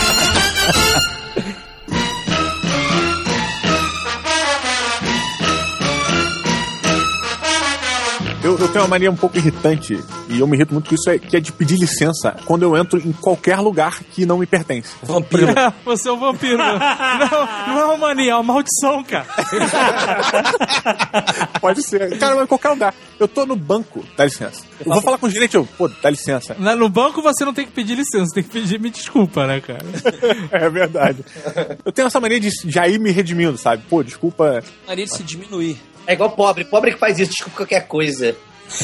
Eu, eu tenho uma mania um pouco irritante, e eu me irrito muito com isso, é, que é de pedir licença quando eu entro em qualquer lugar que não me pertence. [laughs] Vampiro. [laughs] Você é um vampiro. [laughs] Não, não é uma mania, é uma maldição, cara. Pode ser. Cara, mas em qualquer lugar. Eu tô no banco, dá licença. Eu vou falar com o gerente, eu, pô, dá licença. Na- No banco você não tem que pedir licença, tem que pedir me desculpa, né, cara? É verdade. Eu tenho essa mania de já ir me redimindo, sabe? Pô, desculpa. Maria de se diminuir. É igual pobre. Pobre que faz isso. Desculpa qualquer coisa. [laughs]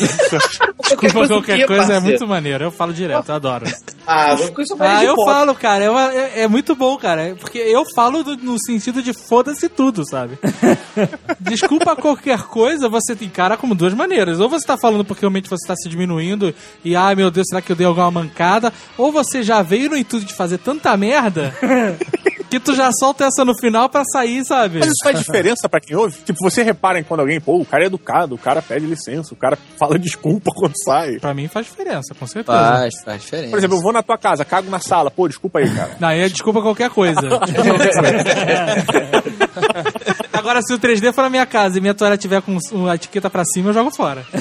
Desculpa qualquer coisa é muito maneiro. Eu falo direto, eu adoro. Ah, Ah, eu pobre. falo, cara. eu- é, é muito bom, cara. Porque eu falo do- no sentido de foda-se tudo, sabe? [laughs] Desculpa qualquer coisa, você tem cara como duas maneiras. Ou você tá falando porque realmente você tá se diminuindo e, ai meu Deus, será que eu dei alguma mancada? Ou você já veio no intuito de fazer tanta merda [laughs] Que tu já solta essa no final pra sair, sabe? Mas isso faz diferença pra quem ouve? Tipo, você repara em quando alguém, pô, o cara é educado, o cara pede licença, o cara fala [laughs] desculpa quando sai. Pra mim faz diferença, com certeza. Faz, faz diferença. Por exemplo, eu vou na tua casa, cago na sala, pô, desculpa aí, cara. Não, aí é desculpa qualquer coisa. [laughs] Agora, se o 3D for na minha casa e minha toalha tiver com a etiqueta pra cima, eu jogo fora. [laughs]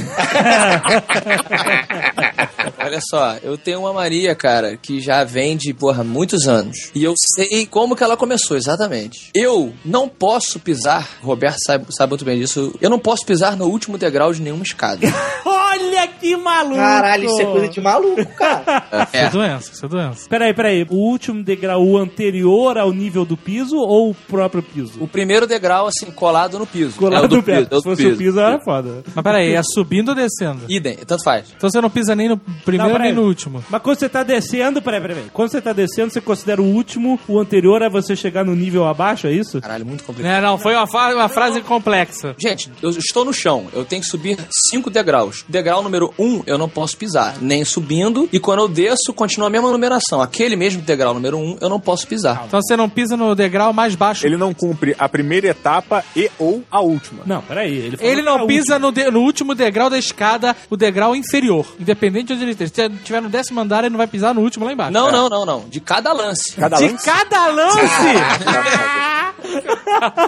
Olha só, eu tenho uma Maria, cara, que já vem de, porra, muitos anos. E eu sei como que ela começou, exatamente. Eu não posso pisar, Roberto sabe, sabe muito bem disso, eu não posso pisar no último degrau de nenhuma escada. [laughs] Olha que maluco! Caralho, isso é coisa de maluco, cara. [laughs] Isso é doença, isso é doença. Peraí, peraí. O último degrau o anterior ao nível do piso ou o próprio piso? O primeiro degrau, assim, colado no piso. Colado É o do no piso, é o Se fosse o piso. piso, era foda. Mas peraí, é subindo ou descendo? Idem, tanto faz. Então você não pisa nem no primeiro Não, nem no último. Mas quando você tá descendo, peraí, peraí. Quando você tá descendo, você considera o último, o anterior é você chegar no nível abaixo, é isso? Caralho, muito complicado. Não, não, foi uma, fa- uma frase complexa. Gente, eu estou no chão, eu tenho que subir cinco degraus. Degrau número um, eu não posso pisar, nem subindo. E quando eu desço, continua a mesma numeração. Aquele mesmo degrau número um, eu não posso pisar. Então você não pisa no degrau mais baixo. Ele não cumpre a primeira etapa e ou a última. Não, peraí. Ele, Ele não pisa no, de- no último degrau da escada, o degrau inferior. Independente de onde ele esteja. Se tiver no décimo andar, ele não vai pisar no último lá embaixo. Não, não, não, não. De cada lance. Cada De lance. cada lance! [laughs]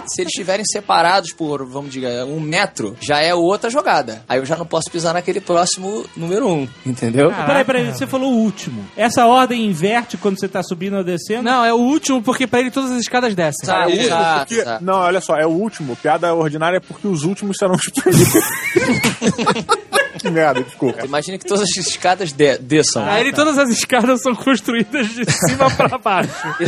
Se eles estiverem separados por, vamos dizer, um metro, já é outra jogada. Aí eu já não posso pisar naquele próximo número um, entendeu? Peraí, peraí, você falou o último. Essa ordem inverte quando você tá subindo ou descendo? não, é o último, porque pra ele todas as escadas descem. Tá, É, exato, porque- exato. Não, olha só, é o último. Piada ordinária é porque os últimos serão [laughs] os primeiros. [laughs] que merda, desculpa. Imagina que todas as escadas de- desçam. Ele todas as escadas são construídas de cima pra baixo. [laughs]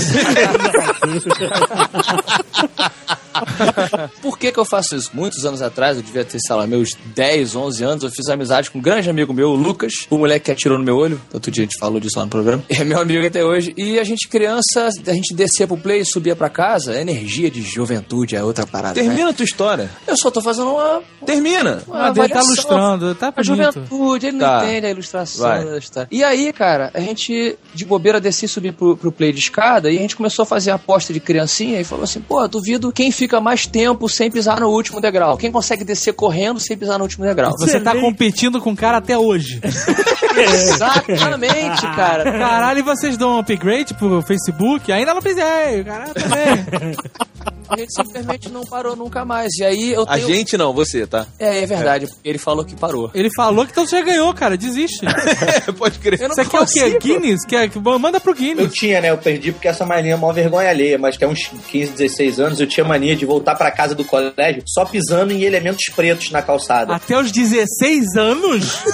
Por que que eu faço isso? Muitos anos atrás, eu devia ter, sei lá, meus 10, 11 anos, eu fiz amizade com um grande amigo meu, o Lucas, o moleque que atirou no meu olho. Outro dia a gente falou disso lá no programa. É meu amigo até hoje. E a gente, criança, a gente descia pro play e subia pra casa. Energia de juventude é outra parada. né? Termina a tua história. Eu só tô fazendo uma. Termina. Ah, dele tá ilustrando, tá A bonito. juventude, ele Tá. não entende a ilustração Vai. da história. E aí, cara, a gente de bobeira descia e subia pro, pro play de escada e a gente começou a fazer aposta de criancinha e falou assim: pô, duvido quem fica mais tempo sem pisar no último degrau. Quem consegue descer correndo sem pisar no último degrau. Você tá competindo com o cara até hoje. [laughs] Exatamente, cara. Caralho, e vocês dão um upgrade pro Facebook? Ainda não pisei, caralho, também. [laughs] A gente simplesmente não parou nunca mais. E aí eu A tenho. gente não, você, tá? É, é verdade, porque ele falou que parou. Ele falou que então você já ganhou, cara, desiste. [laughs] Pode crer. Eu não Você quer o quê? Guinness? Quer, manda pro Eu Guinness. tinha, né? Eu perdi porque essa mania é uma vergonha alheia, mas que é uns 15, 16 anos, eu tinha mania de voltar pra casa do colégio só pisando em elementos pretos na calçada. Até os 16 anos? [laughs]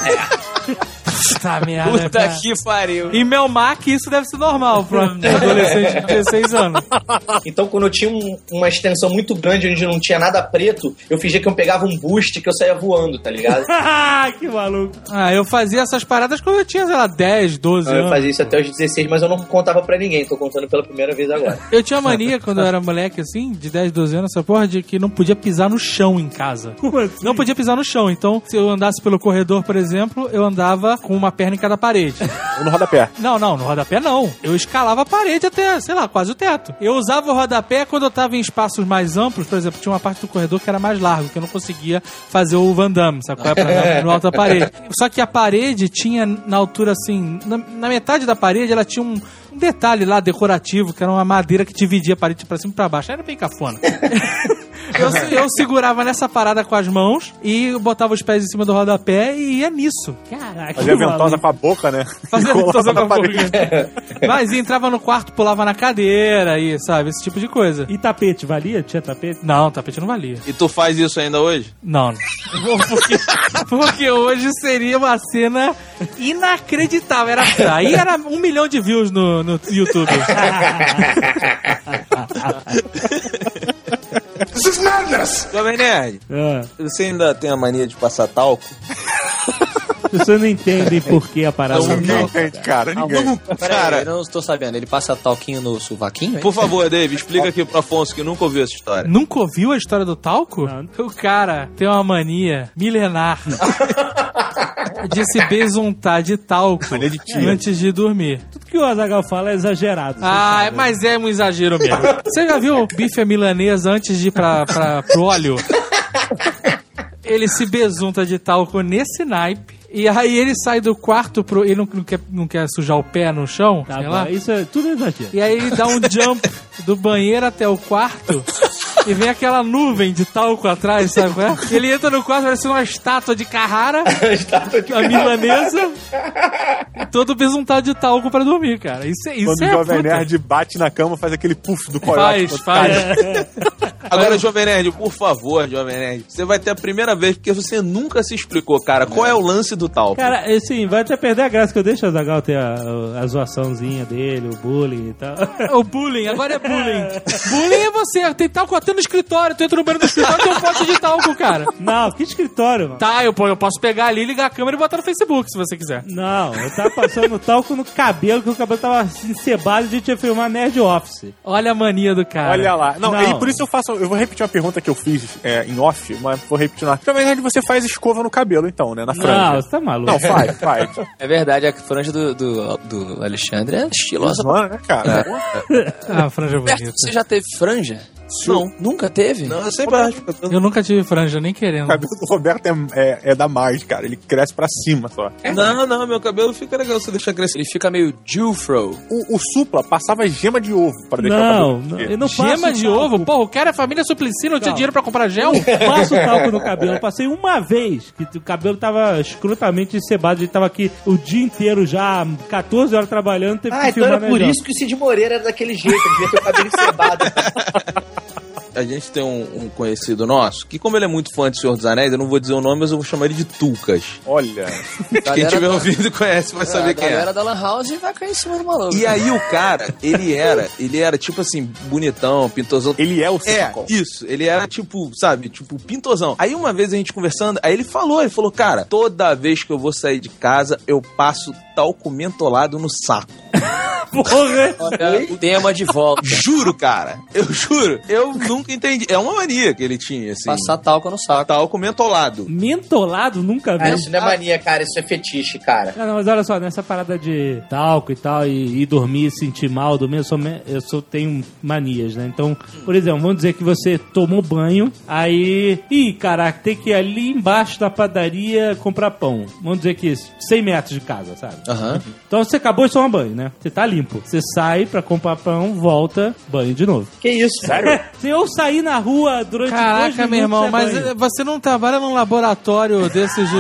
Puta merda. Puta cara. que pariu. Em Melmac, isso deve ser normal pra um adolescente de 16 anos. Então, quando eu tinha um- uma extensão muito grande onde não tinha nada preto, eu fingia que eu pegava um boost que eu saía voando, tá ligado? [laughs] [laughs] que maluco. Ah, eu fazia essas paradas quando eu tinha, sei lá, 10, 12 eu anos. fazia isso até os 16, mas eu não contava pra ninguém, tô contando pela primeira vez agora. [laughs] Eu tinha mania, quando eu era moleque, assim, de 10, 12 anos, essa porra, de que não podia pisar no chão em casa. Como assim? Não podia pisar no chão. Então, se eu andasse pelo corredor, por exemplo, eu andava com uma perna em cada parede. Ou no rodapé. Não, não, no rodapé não. Eu escalava a parede até, sei lá, quase o teto. Eu usava o rodapé quando eu tava em espaços mais amplos, por exemplo, tinha uma parte do corredor que era mais largo, que eu não conseguia fazer o Van Damme, qual é? [laughs] Pra andar no alto da parede. Só que a parede tinha, na altura assim, na, na metade da parede, ela tinha um, um detalhe lá decorativo, que era uma madeira que dividia a parede pra cima e pra baixo. Era bem cafona. [laughs] Eu, eu segurava nessa parada com as mãos e botava os pés em cima do rodapé e ia nisso. Caraca, Fazia ventosa com a boca, né? [laughs] Fazia ventosa com a boca. [laughs] Mas entrava no quarto, pulava na cadeira e, sabe, esse tipo de coisa. E tapete, valia? Tinha tapete? Não, tapete não valia. E tu faz isso ainda hoje? Não, não. [laughs] Porque, porque hoje seria uma cena inacreditável. Era, aí era um milhão de views no, no YouTube. Jovem Nerd, Ah, você ainda tem a mania de passar talco? vocês não entendem por que a parada Ninguém não entende, cara. Ninguém. Cara. aí, eu não estou sabendo. Ele passa talquinho no sovaquinho? é Por favor, Dave, explica aqui pro Afonso que nunca ouviu essa história. Nunca ouviu a história do talco? Não. O cara tem uma mania milenar [laughs] de se besuntar de talco de antes de dormir. Tudo que o Azagal fala é exagerado. Ah, sabe. mas é um exagero mesmo. Você já viu bife à milanesa antes de ir pra, pra, pro óleo? Ele se besunta de talco nesse naipe. E aí ele sai do quarto pro. Ele não, não quer, não quer sujar o pé no chão, Tá sei bom, lá. isso é tudo exagero. E aí ele dá um jump do banheiro até o quarto. E vem aquela nuvem de talco atrás, sabe qual é? Ele entra no quarto, parece uma estátua de Carrara, [laughs] a milanesa, todo besuntado de talco pra dormir, cara. Isso, é- isso Quando o é Jovem puta. Nerd bate na cama, faz aquele puff do coiote. Faz, quando faz. cai. [laughs] Agora, Jovem Nerd, por favor, Jovem Nerd, você vai ter a primeira vez, porque você nunca se explicou, cara, qual é o lance do talco. Cara, assim, vai até perder a graça que eu deixo o Azagal ter a, a zoaçãozinha dele, o bullying e tal. O bullying, agora é bullying. [laughs] bullying é você, tem talco até no escritório, tu entra no banheiro do escritório tem um pote de talco, cara. Não, que escritório, mano. Tá, eu, eu posso pegar ali, ligar a câmera e botar no Facebook, se você quiser. Não, eu tava passando talco no cabelo, que o cabelo tava encebado e a gente ia filmar Nerd Office. Olha a mania do cara. Olha lá. Não, Não. aí por isso eu faço. Eu vou repetir uma pergunta que eu fiz é, em off, mas vou repetir na. Na verdade, você faz escova no cabelo, então, né? Na Não, franja. você tá maluco. Não, faz, faz. [laughs] É verdade, a franja do, do, do Alexandre é estilosa. Zona, né, cara? [laughs] Ah, franja Roberto, bonita. você já teve franja? Não. Nunca teve? Não, eu sempre acho. Eu nunca tive franja, nem querendo. O cabelo do Roberto é, é, é da mais, cara. Ele cresce pra cima só. Não, não, meu cabelo fica legal se deixar crescer. Ele fica meio Jufro. O, o Supla passava gema de ovo pra deixar Não, o não, cabelo. eu não Gema de ovo? Porra, o cara é família Suplicy, não tinha dinheiro pra comprar gel? Passo talco no cabelo. Eu passei uma vez que o cabelo tava escrutamente encebado. A gente tava aqui o dia inteiro já, 14 horas trabalhando, teve Ah, que então filmar era por isso que o Cid Moreira era daquele jeito, ele devia ter o cabelo encebado. [laughs] A gente tem um, um conhecido nosso, que como ele é muito fã de Senhor dos Anéis, eu não vou dizer o nome, mas eu vou chamar ele de Tucas. Olha. [laughs] Quem tiver da- ouvido e conhece vai saber a quem é. galera da Lan House vai cair em cima do maluco. E aí o cara, ele era, ele era tipo assim, bonitão, pintosão. Ele é o É, Supla. isso. Ele era tipo, sabe, tipo, pintosão. Aí uma vez a gente conversando, aí ele falou, ele falou, cara, toda vez que eu vou sair de casa, eu passo talco mentolado no saco. [laughs] Porra! Olha o tema de volta. Juro, cara. Eu juro. Eu nunca entendi. É uma mania que ele tinha, assim. Passar talco no saco. talco mentolado. Mentolado, nunca vi. Ah, isso não é mania, cara, isso é fetiche, cara. Não, não, mas olha só, nessa parada de talco e tal, e, e dormir, sentir mal, dormir, eu sou, eu sou tenho manias, né? Então, por exemplo, vamos dizer que você tomou banho, aí. Ih, caraca, tem que ir ali embaixo da padaria comprar pão. Vamos dizer que 100 metros de casa, sabe? Aham. Então você acabou de tomar banho, né? Você tá limpo. Você sai pra comprar pão, volta, banho de novo. Que isso? Sério? [laughs] Se eu sair na rua durante dois Caraca, minutos, meu irmão, é mas banho. você não trabalha num laboratório desses de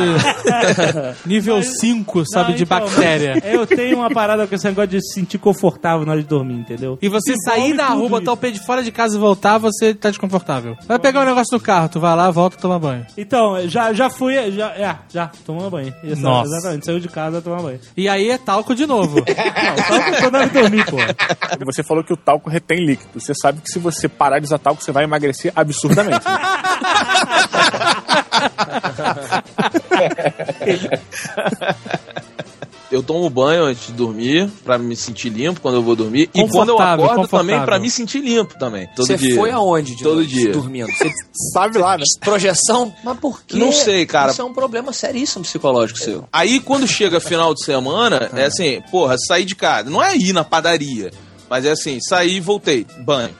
[laughs] nível 5, sabe, Não, de então, bactéria. [laughs] Eu tenho uma parada com esse negócio de se sentir confortável na hora de dormir, entendeu? E você sair na rua, botar isso. o pé de fora de casa e voltar, você tá desconfortável. Vai pegar um negócio do carro, tu vai lá, volta e toma banho. Então, já, já fui, já, é, já, tomou banho. Isso, Nossa. Exatamente, saiu de casa, tomar banho. E aí é talco de novo. Não, só de dormir, pô. Você falou que o talco retém líquido. Você sabe que se você parar de usar talco, você vai emagrecer absurdamente. né? [laughs] Eu tomo banho antes de dormir, pra me sentir limpo quando eu vou dormir. E quando eu acordo também pra me sentir limpo também. Todo Você dia. foi aonde? De Todo noite, dia. Dormindo. Você [laughs] sabe lá, né? projeção? Mas por quê? Não sei, cara. Isso é um problema seríssimo psicológico seu. Aí quando chega final de semana, [laughs] é assim, porra, sair de casa. Não é ir na padaria, mas é assim, sair e voltei, banho.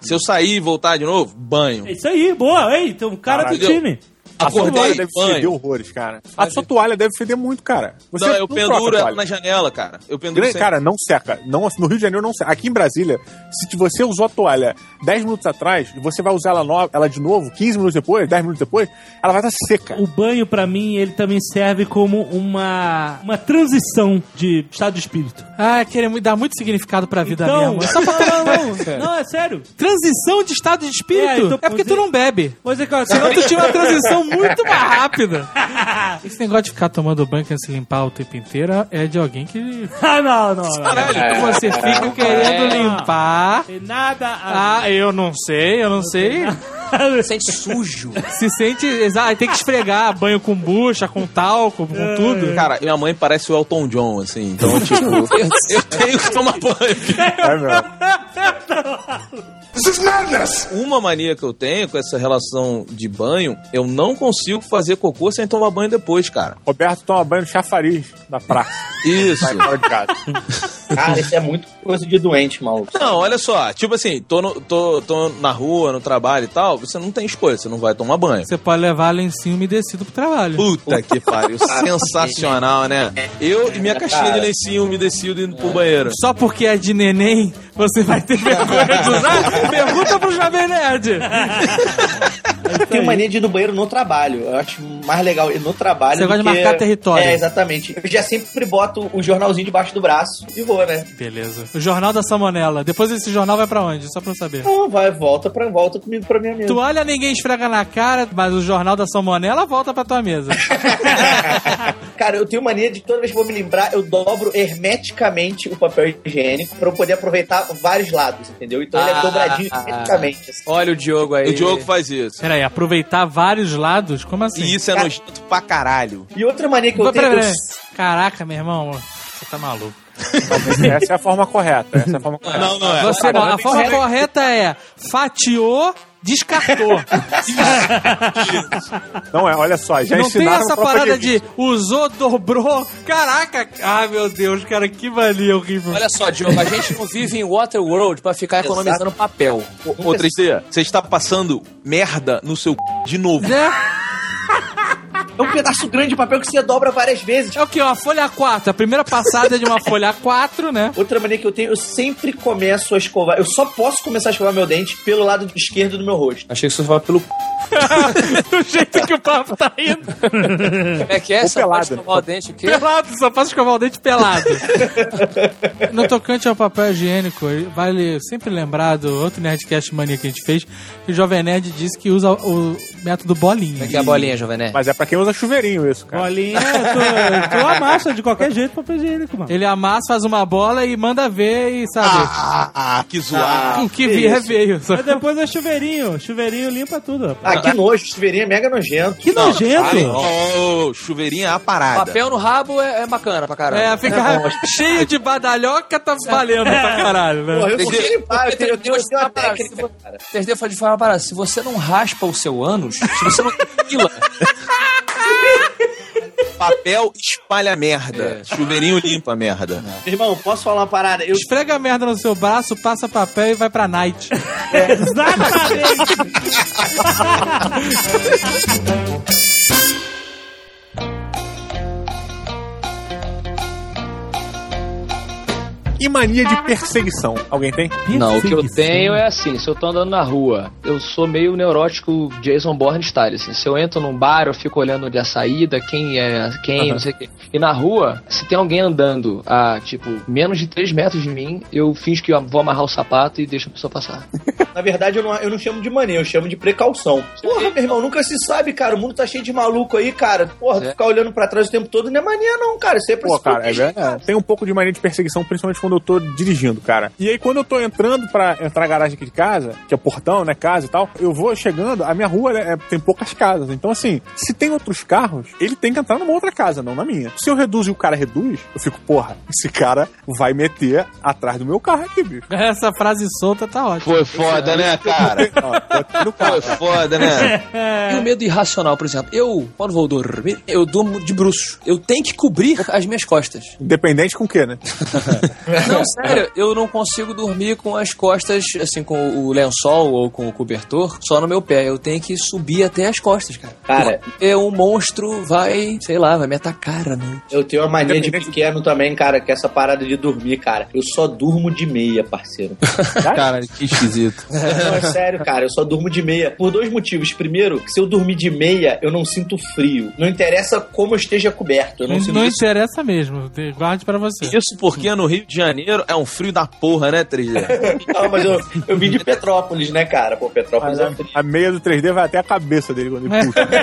Se eu sair e voltar de novo, banho. É isso aí, boa, ei, tem um cara Caralho. do time. Acordei, toalha deve banho. feder horrores, cara. A sua toalha deve feder muito, cara. Você Não, eu troca penduro a na janela, cara. Eu penduro Grande-. Cara, não seca. Não, no Rio de Janeiro não seca. Aqui em Brasília, se você usou a toalha 10 minutos atrás, você vai usar ela, no- ela de novo 15 minutos depois, 10 minutos depois, ela vai estar seca. O banho, pra mim, ele também serve como uma, uma transição de estado de espírito. ah, querer dar muito significado pra vida Então, mesmo. É só pra- não, não, [laughs] não, é sério. Transição de estado de espírito? É, então, é porque tu é. não bebe. Pois é, cara, Senão tu tinha uma transição muito mais rápida. [laughs] Esse negócio de ficar tomando banho sem se limpar o tempo inteiro é de alguém que [laughs] Ah, não, não, não. que você fica querendo limpar. Tem nada a Ah, eu não sei, eu não sei. [laughs] Sente sujo. Se sente. Exato, tem que esfregar banho com bucha, com talco, com tudo. Cara, minha mãe parece o Elton John, assim. Então, tipo, eu tenho que tomar banho. É, meu. Uma mania que eu tenho com essa relação de banho, eu não consigo fazer cocô sem tomar banho depois, cara. Roberto toma banho no chafariz da praça. Isso. [laughs] Cara, isso é muito coisa de doente, maluco. Não, olha só, tipo assim, tô, no- tô, tô na rua, no trabalho e tal, você não tem escolha, você não vai tomar banho. Você pode levar lencinho umedecido pro trabalho. Puta que pariu, sensacional, né? Eu e minha caixinha de lencinho umedecido indo pro banheiro. Só porque é de neném, você vai ter vergonha de usar? [laughs] Pergunta pro Jovem Nerd. [laughs] Eu tenho mania de ir no banheiro no trabalho. Eu acho mais legal ir no trabalho. Você do gosta de que- marcar território. É, exatamente. Eu já sempre boto o jornalzinho debaixo do braço e vou, né? Beleza. O Jornal da Salmonela. Depois esse jornal vai pra onde? Só pra eu saber. Então vai, volta, pra, volta comigo pra minha mesa. Toalha ninguém esfrega na cara, mas o Jornal da Salmonela volta pra tua mesa. [laughs] Cara, eu tenho mania de toda vez que vou me lembrar, eu dobro hermeticamente o papel higiênico pra eu poder aproveitar vários lados, entendeu? Então ele é Ah, dobradinho ah, hermeticamente. assim. Olha o Diogo aí. O Diogo faz isso. Peraí, aproveitar vários lados? Como assim? E isso é nojento pra caralho. E outra mania que eu tenho... que peraí. Caraca, meu irmão, você tá maluco. Essa é a forma correta. Essa é a forma correta. Não, não é. Você não, a forma correta é fatiou, descartou. [laughs] Não é, olha só, já não tem ensinaram essa parada de usou, dobrou. Caraca, ah meu Deus, cara, que mania horrível. Olha só, Diogo, a gente não vive em Waterworld pra ficar economizando papel. Ô, ô 3D, você está passando merda no seu c... de novo. Né? É um pedaço grande de papel que você dobra várias vezes. É o que? Uma folha 4. A primeira passada é de uma folha 4, né? Outra mania que eu tenho, eu sempre começo a escovar. Eu só posso começar a escovar meu dente pelo lado esquerdo do meu rosto. Achei que você falava pelo c... [laughs] Do jeito que o papo tá indo. Como é que é? Ou Só pelado, pode escovar o dente o quê? Pelado, só posso escovar o dente pelado. no tocante ao papel higiênico, vale sempre lembrar do outro Nerdcast Mania que a gente fez, que o Jovem Nerd disse que usa o método bolinha. Como é que é a bolinha, Jovem Nerd? Mas é pra quem usa chuveirinho isso, cara. Bolinha, tu, tu [laughs] amassa de qualquer jeito papel higiênico, mano. Ele amassa, faz uma bola e manda ver e sabe. Ah, que zoado. o que vier é veio. Mas depois é chuveirinho. Chuveirinho limpa tudo, rapaz. Ah, que nojo, chuveirinho é mega nojento. Que nojento! Ô, chuveirinho é a parada. Papel no rabo é, é bacana pra caramba. É, fica cheio de badalhoca, tá valendo pra caralho, né? Porra, eu sei que- limpar, eu tenho, eu tenho, eu tenho uma técnica, cara. Entendeu? Pode falar uma parada. Se você não raspa o seu ânus, se você não [laughs] Papel espalha merda. Chuveirinho limpa merda. Irmão, posso falar uma parada? Eu Esfrega a merda no seu braço, passa papel e vai pra night. [laughs] Exatamente! [laughs] E mania de perseguição. Alguém tem? Não, o que eu tenho é assim, se eu tô andando na rua, eu sou meio neurótico Jason Bourne style, assim. Se eu entro num bar, eu fico olhando onde é a saída, quem é quem, não sei o quê. E na rua, se tem alguém andando a, tipo, menos de 3 metros de mim, eu finjo que eu vou amarrar o sapato e deixo a pessoa passar. [laughs] Na verdade, eu não, eu não chamo de mania, eu chamo de precaução. Porra, meu irmão, nunca se sabe, cara. O mundo tá cheio de maluco aí, cara. Porra, É. ficar olhando pra trás o tempo todo não é mania, não, cara. Isso é pra Pô, cara, é verdade. Tem um pouco de mania de perseguição, principalmente quando eu tô dirigindo, cara. E aí, quando eu tô entrando pra entrar na garagem aqui de casa, que é o portão, né, casa e tal, eu vou chegando, a minha rua né, é- tem poucas casas. Então, assim, se tem outros carros, ele tem que entrar numa outra casa, não na minha. Se eu reduzo e o cara reduz, eu fico, porra, esse cara vai meter atrás do meu carro aqui, bicho. [laughs] Essa frase solta tá ótima. Foi foda, né, cara? [laughs] Ó, no carro. Foi foda, né? [laughs] E o medo irracional, por exemplo. Eu, quando vou dormir, eu durmo de bruxo. Eu tenho que cobrir as minhas costas. Independente com o quê, né? [laughs] Não, sério, eu não consigo dormir com as costas, assim, com o lençol ou com o cobertor, só no meu pé. Eu tenho que subir até as costas, cara. Cara, É um monstro, vai, sei lá, vai me atacar à noite. eu tenho uma mania de pequeno também, cara, que é essa parada de dormir, cara. Eu só durmo de meia, parceiro. [laughs] Cara, que esquisito. [laughs] Não, é sério, cara. Eu só durmo de meia. Por dois motivos. Primeiro, se eu dormir de meia, eu não sinto frio. Não interessa como eu esteja coberto. Eu não, Não, sinto não interessa mesmo. de- Guarde pra você. Isso porque no Rio de Janeiro é um frio da porra, né, 3D? [laughs] Não, mas eu, eu vim de Petrópolis, né, cara? Pô, Petrópolis é frio. A meia do 3D vai até a cabeça dele quando ele É. puxa. [laughs]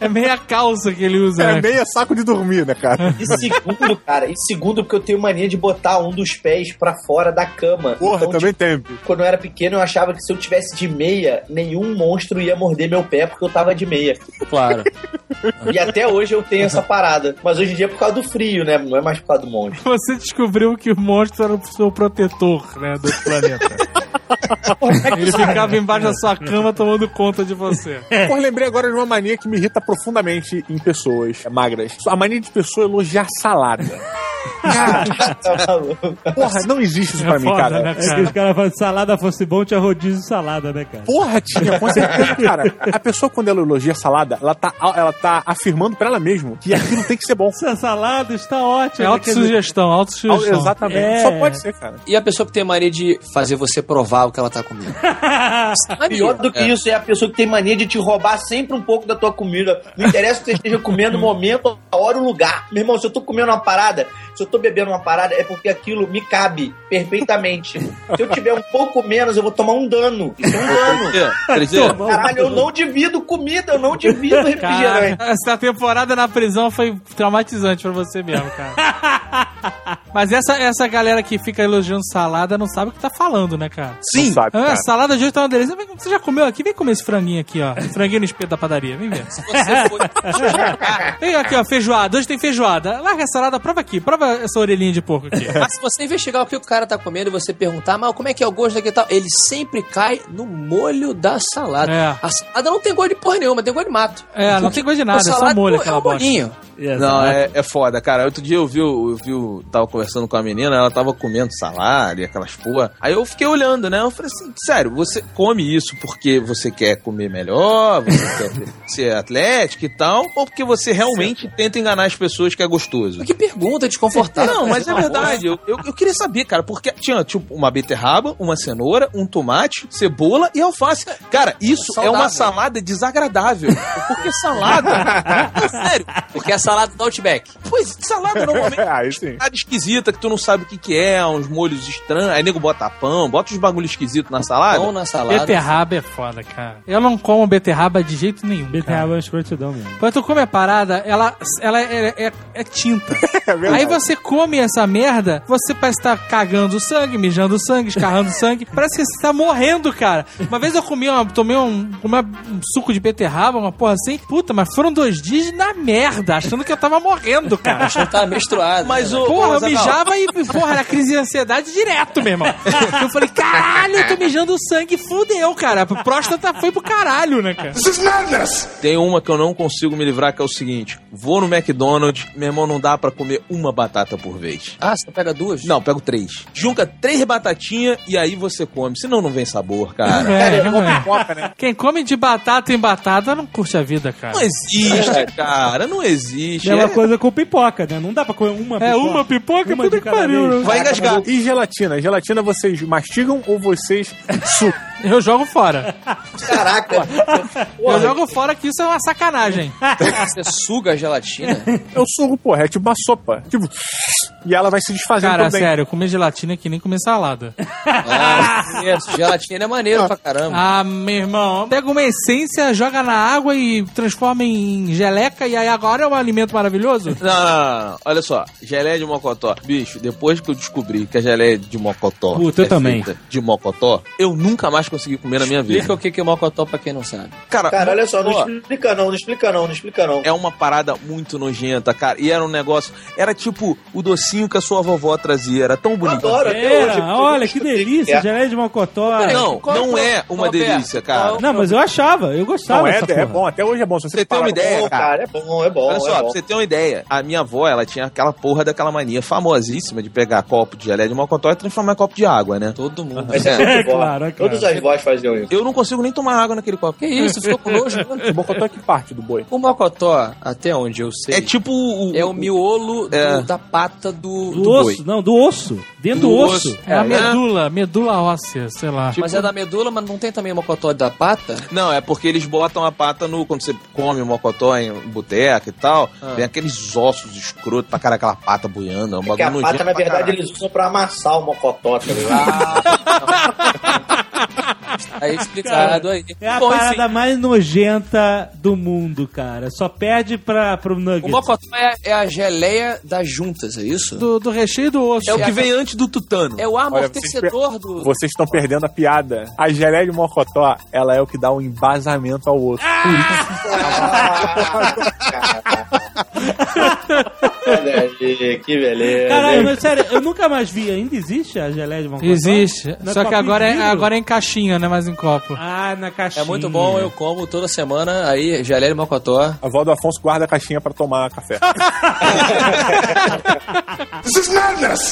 É, é meia calça que ele usa, É né? meia saco de dormir, né, cara? E segundo, cara, e segundo, porque eu tenho mania de botar um dos pés pra fora da cama. Porra, Então, também tem, bicho. quando eu era pequeno, eu achava que se eu tivesse de meia, nenhum monstro ia morder meu pé porque eu tava de meia. Claro. E até hoje eu tenho essa parada. Mas hoje em dia é por causa do frio, né? Não é mais por causa do monstro. Você descobriu que o monstro era o seu protetor, né, do planeta. [laughs] Ele ficava embaixo da sua cama tomando conta de você. Pô, lembrei agora de uma mania que me irrita profundamente em pessoas magras. A mania de pessoa elogiar salada. Maluco? Porra, não existe isso É pra mim, foda, cara. né, É que cara? os caras falam, se salada fosse bom, tinha rodízio de salada, né, cara? Porra, tinha, com certeza, cara. A pessoa, quando ela elogia salada, ela tá, ela tá afirmando pra ela mesma que aquilo tem que ser bom. Essa salada está ótima. É autossugestão, autossugestão. Exatamente. É. Só pode ser, cara. E a pessoa que tem mania de fazer você provar o que ela tá comendo. [laughs] Pior do que É. isso é a pessoa que tem mania de te roubar sempre um pouco da tua comida. Não interessa que você esteja comendo, o momento, a hora, o lugar. Meu irmão, se eu tô comendo uma parada, se eu tô bebendo uma parada, é porque aquilo me cabe perfeitamente. Se eu tiver um pouco menos, eu vou tomar um dano. Isso é um dano. 3D, Caralho, eu não divido comida, eu não divido refrigerante. Cara, essa temporada na prisão foi traumatizante pra você mesmo, cara. [laughs] Mas essa, essa galera que fica elogiando salada não sabe o que tá falando, né, cara? Sim. Não sabe, Ah, cara. a salada de hoje tá uma delícia. Você já comeu aqui? Vem comer esse franguinho aqui, ó. Franguinho no espeto da padaria. Vem ver. [laughs] Se você for... [laughs] Vem aqui, ó, feijoada. Hoje tem feijoada. Larga a salada, prova aqui. Prova essa orelhinha de porco aqui. [laughs] Mas se você investigar o que o cara tá comendo e você perguntar, mas como é que é o gosto daquele tal, ele sempre cai no molho da salada. É. A salada não tem gosto de porra nenhuma, tem gosto de mato. É, não tem gosto de nada, é só molho pô, aquela é um bosta. Não, é, é foda, cara. Outro dia eu vi, eu vi, eu tava conversando com a menina, ela tava comendo e aquelas porra. Aí eu fiquei olhando, né? Eu falei assim, sério, você come isso porque você quer comer melhor, você quer [laughs] ser atlético e tal, ou porque você realmente tenta enganar as pessoas que é gostoso? Que pergunta desconfortável. Não, mas é verdade. Eu, eu, eu queria saber, cara, porque tinha tipo uma beterraba, uma cenoura, um tomate, cebola e alface. Cara, isso é uma salada desagradável. Porque salada. é [laughs] sério. Porque é a salada do Outback. Pois, salada normalmente [laughs] Aí sim. salada esquisita que tu não sabe o que, que é, uns molhos estranhos. Aí nego bota pão, bota uns bagulho esquisito na salada. Pão na salada. Beterraba é foda, cara. Eu não como beterraba de jeito nenhum. cara. Beterraba é uma escrotidão mesmo. Quando tu come a parada, ela, ela é, é- é tinta. [laughs] É. Aí você come essa merda, você parece estar cagando sangue, mijando sangue, escarrando [laughs] sangue. Parece que você tá morrendo, cara. Uma vez eu comi uma, tomei um, uma- um suco de beterraba, uma porra assim. Puta, mas foram dois dias na merda, achando que eu tava morrendo, cara. [laughs] Eu tava menstruado. Mas né? o. Porra, eu mijava e, porra, era crise de ansiedade direto, meu irmão. Eu falei, caralho, eu tô mijando sangue, fudeu, cara. A próstata foi pro caralho, né, cara? Tem uma que eu não consigo me livrar, que é o seguinte: vou no McDonald's, meu irmão, não dá pra comer uma batata por vez. Ah, você pega duas? Não, pego três. Junta três batatinhas e aí você come. Senão não vem sabor, cara. É, é. Pipoca, né? Quem come de batata em batata não curte a vida, cara. Não existe, cara. Não existe. É uma É- coisa com pipoca, né? Não dá pra comer uma pipoca. É uma pipoca, Uma puta que pariu. né? Vai engasgar. E gelatina? Gelatina vocês mastigam ou vocês sucam? Eu jogo fora. Caraca. Eu jogo fora que isso é uma sacanagem. Você suga a gelatina? Eu sugo, porra, é tipo uma sopa. Tipo, e ela vai se desfazendo Cara, também. sério, comer gelatina é que nem comer salada. Ah, isso. Gelatina é maneiro pra caramba. Ah, meu irmão, pega uma essência, joga na água e transforma em geleca e aí agora é um alimento maravilhoso? Não, não, não. Olha só, geleia de mocotó. Bicho, depois que eu descobri que a geleia de mocotó Puta, eu é também. feita de mocotó, eu nunca mais consegui comer na minha vida. Explica o que é mocotó pra quem não sabe. Cara, Cara, olha só, não explica não, não explica não, não explica não. é uma parada muito nojenta, cara. E era um negócio. Era tipo o docinho que a sua vovó trazia. Era tão Eu bonito. adoro até hoje. Era, olha que delícia, É. geleia de mocotó. Não, é não pro- é uma é? delícia, cara. Não, mas eu achava, eu gostava Não, é, dessa é bom, até hoje é bom. Se Você tem uma ideia, Bom, cara. cara, é bom, é bom. Olha é só, bom. pra você ter uma ideia, a minha avó, ela tinha aquela porra daquela mania famosíssima de pegar copo de geleia de mocotó e transformar em copo de água, né? Todo mundo. Mas é, [laughs] É, claro, é claro. Todas as faziam isso. Eu não consigo nem tomar água naquele copo. Que isso? Ficou com nojo? [laughs] O bocotó é que parte do boi. O mocotó, até onde eu sei, É tipo o. é o miolo do- É. da pata do, Do, do boi. osso, não, do osso. Dentro do, Do osso. osso. É a É. medula, medula óssea, sei lá. Mas é da medula, mas não tem também o mocotó da pata? Não, é porque eles botam a pata no. Quando você come o mocotó em boteca e tal, Ah. vem aqueles ossos escrotos pra cara, aquela pata boiando. É um Porque bagulho a pata, na verdade, caralho. eles usam pra amassar o mocotó, tá ligado? [laughs] Aí explicado aí. É a Bom, enfim, parada mais nojenta do mundo, cara. Só perde pra, pro o Nuggets. mocotó é, é a geleia das juntas, é isso? Do, do recheio do osso. É o que vem antes do tutano. É o Olha, amortecedor do... Vocês estão perdendo a piada. A geleia de mocotó, ela é o que dá um embasamento ao osso. [laughs] Olha aí, que beleza. Caralho, mas sério, eu nunca mais vi. Ainda existe a geleia de mocotó? Existe. Não é Só que agora de é, agora é em caixinha, não é mais em copo. Ah, na caixinha. É muito bom, eu como toda semana, aí geleia de mocotó. A avó do Afonso guarda a caixinha pra tomar café. [laughs]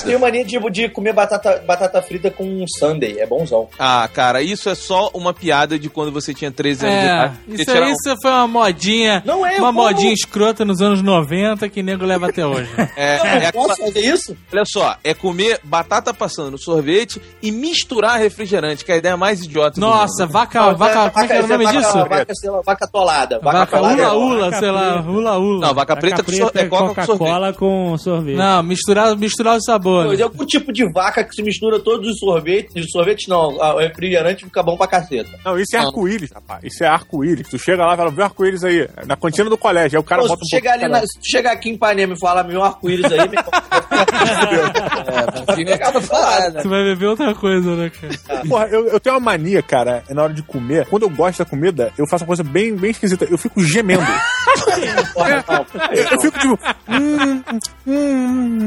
Tenho mania de, de comer batata, batata frita com um sundae. É bonzão. Ah, cara, isso é só uma piada de quando você tinha 13 anos de É, idade. Você isso aí um- isso foi uma modinha. Não é, Uma como. modinha escrota nos anos 90 que nego leva até hoje. É, Eu é aquela- posso fazer isso? olha só, é comer batata passando no sorvete e misturar refrigerante, que é a ideia mais idiota do Nossa, mundo. vaca, vaca, como é que era o nome vaca, disso? Vaca, sei lá, vaca atolada. Vaca, Vaca é ula ula, Vaca sei lá, ula ula. Não, vaca preta, com sor- é com sorvete. Coca-Cola com sorvete. Não, misturar, misturar os Mas sabores. é algum tipo de vaca que se mistura todos os sorvetes. De sorvete não, ah, o refrigerante fica bom pra caceta. Não, isso é arco-íris, rapaz. Isso é arco-íris. Tu chega lá e fala, vê o arco-íris aí. Na cantina do colégio. Aí o cara Pô, se bota tu um chegar ali, na- chegar aqui em Ipanema e falar meu arco-íris aí, meu irmão, É, falada. Você vai beber outra coisa, né, cara? Porra, eu, eu tenho uma mania, cara, na hora de comer. Quando eu gosto da comida, eu faço uma coisa bem, bem esquisita. Eu fico gemendo. porra, não. Eu, eu fico tipo. hum, hum,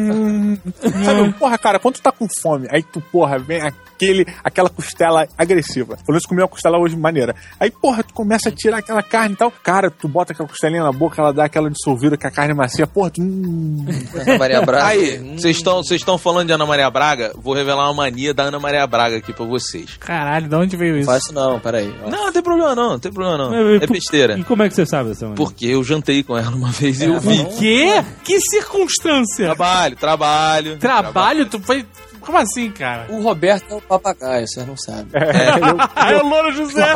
hum. Sabe, porra, cara, quando tu tá com fome, aí tu, porra, vem aquele, aquela costela agressiva. Pelo menos comi uma costela hoje maneira. Aí, porra, tu começa a tirar aquela carne e tal. Cara, tu bota aquela costelinha na boca, ela dá aquela dissolvida com a carne macia. Porra, tu. hum. Ana Maria Braga. Aí, Hum. vocês estão vocês estão falando de Ana Maria Braga? Vou revelar uma mania da Ana Maria Braga aqui pra vocês. Caralho, de onde veio isso? Faz isso não, peraí. ó. Não, não tem problema não, não tem problema não. Mas, É por- besteira. E como é que você sabe essa mania? Porque eu jantei com ela uma vez e eu vi. Quê? Que circunstância? Trabalho, trabalho. Trabalho? Tu foi... Como assim, cara? O Roberto é o papagaio, vocês não sabem. [laughs] Ah, é o Louro José. [laughs]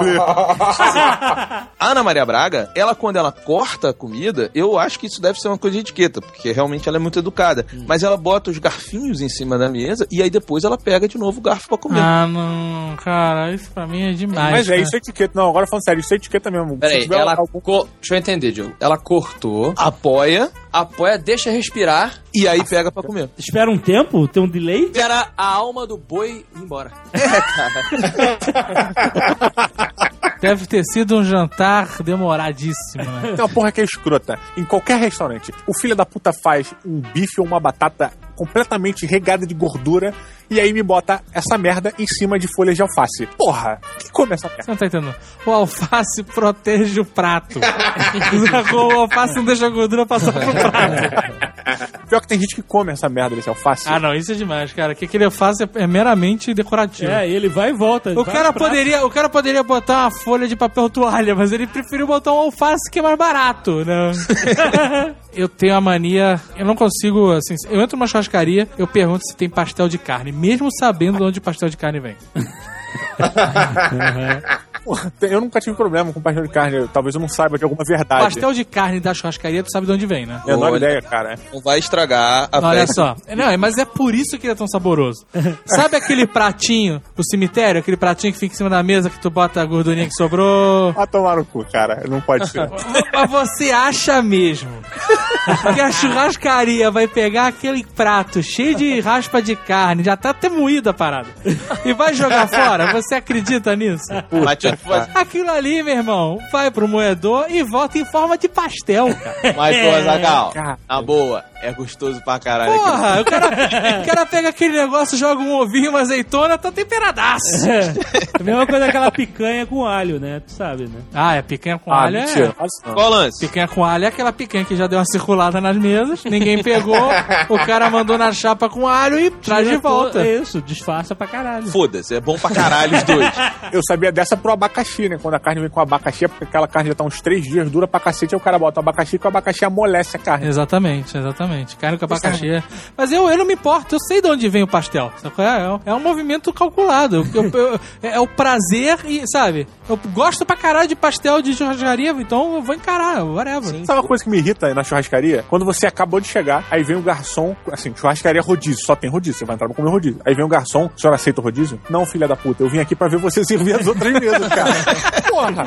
A Ana Maria Braga, ela quando ela corta a comida, eu acho que isso deve ser uma coisa de etiqueta, porque realmente ela é muito educada. Mas ela bota os garfinhos em cima da mesa e aí depois ela pega de novo o garfo pra comer. Ah, não, cara, isso pra mim é demais. Mas é cara. isso é etiqueta. Não, agora falando sério, isso é etiqueta mesmo. Peraí, ela. algum- co- Deixa eu entender, Diogo. Ela cortou, Apoia apoia, deixa respirar, e aí pega pra comer. Espera um tempo? Tem um delay? espera a alma do boi ir embora. [laughs] [laughs] Deve ter sido um jantar demoradíssimo, né? Tem uma porra que é escrota. Em qualquer restaurante, o filho da puta faz um bife ou uma batata completamente regada de gordura e aí me bota essa merda em cima de folhas de alface. Porra, quem come essa merda? Você não tá entendendo? O alface protege o prato. [laughs] o alface não deixa a gordura passar pro prato. [laughs] Pior que tem gente que come essa merda desse alface. Ah, não, isso é demais, cara. Que aquele alface é, é meramente decorativo. É, ele vai e volta. O cara, poderia, o cara poderia botar uma folha de papel toalha, mas ele preferiu botar um alface que é mais barato, né? [laughs] eu tenho a mania, eu não consigo, assim, eu entro numa churrascaria, eu pergunto se tem pastel de carne, mesmo sabendo de onde pastel de carne vem. Porra, [laughs] eu nunca tive problema com pastel de carne. Talvez eu não saiba de alguma verdade. Pastel de carne da churrascaria, tu sabe de onde vem, né? Menor Olha. ideia, cara. Não vai estragar a Olha festa. só. Não, mas é por isso que ele é tão saboroso. [laughs] Sabe aquele pratinho do cemitério? Aquele pratinho que fica em cima da mesa que tu bota a gordurinha que sobrou? Vai tomar no cu, cara. Não pode ser. [laughs] Mas você acha mesmo que a churrascaria vai pegar aquele prato cheio de raspa de carne, já tá até moída a parada, e vai jogar fora? Você acredita nisso? Mas Aquilo ali, meu irmão, vai pro moedor e volta em forma de pastel, cara. Mas, pô, Zagal, na boa, é gostoso pra caralho. Porra, o cara, [laughs] o cara pega aquele negócio, joga um ovinho, uma azeitona, tá temperadaço. [laughs] É. A mesma coisa aquela picanha com alho, né? Tu sabe, né? Ah, é picanha com Ah, alho, mentira. é... Isso não. Qual o lance? Picanha com alho é aquela picanha que já deu uma circulada nas mesas, ninguém pegou, [laughs] o cara mandou na chapa com alho e traz de volta. É isso, disfarça pra caralho. Foda-se, é bom pra caralho os dois. Eu sabia dessa pro abacaxi, né? Quando a carne vem com abacaxi, é porque aquela carne já tá uns três dias, dura pra cacete, aí o cara bota o abacaxi que o abacaxi amolece a carne. Exatamente, exatamente. Exatamente. Carne com abacaxi. Mas eu, eu não me importo, eu sei de onde vem o pastel. Qual É, é um movimento calculado. Eu- eu- é, é o prazer e, sabe? Eu gosto pra caralho de pastel de churrascaria, então eu vou encarar, whatever. Sabe uma coisa que me irrita na churrascaria? Quando você acabou de chegar, aí vem o garçom, assim, churrascaria rodízio, só tem rodízio, você vai entrar pra comer rodízio. Aí vem o garçom, o senhor aceita o rodízio? Não, filha da puta, eu vim aqui pra ver você servir as outras mesas, cara. [laughs] Porra!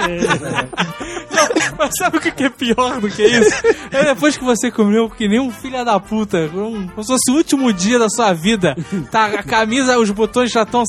Mas sabe o que que é pior do que isso? É depois que você comeu que nem um filho da puta, como se fosse o último dia da sua vida, [laughs] tá, a camisa, os botões já estão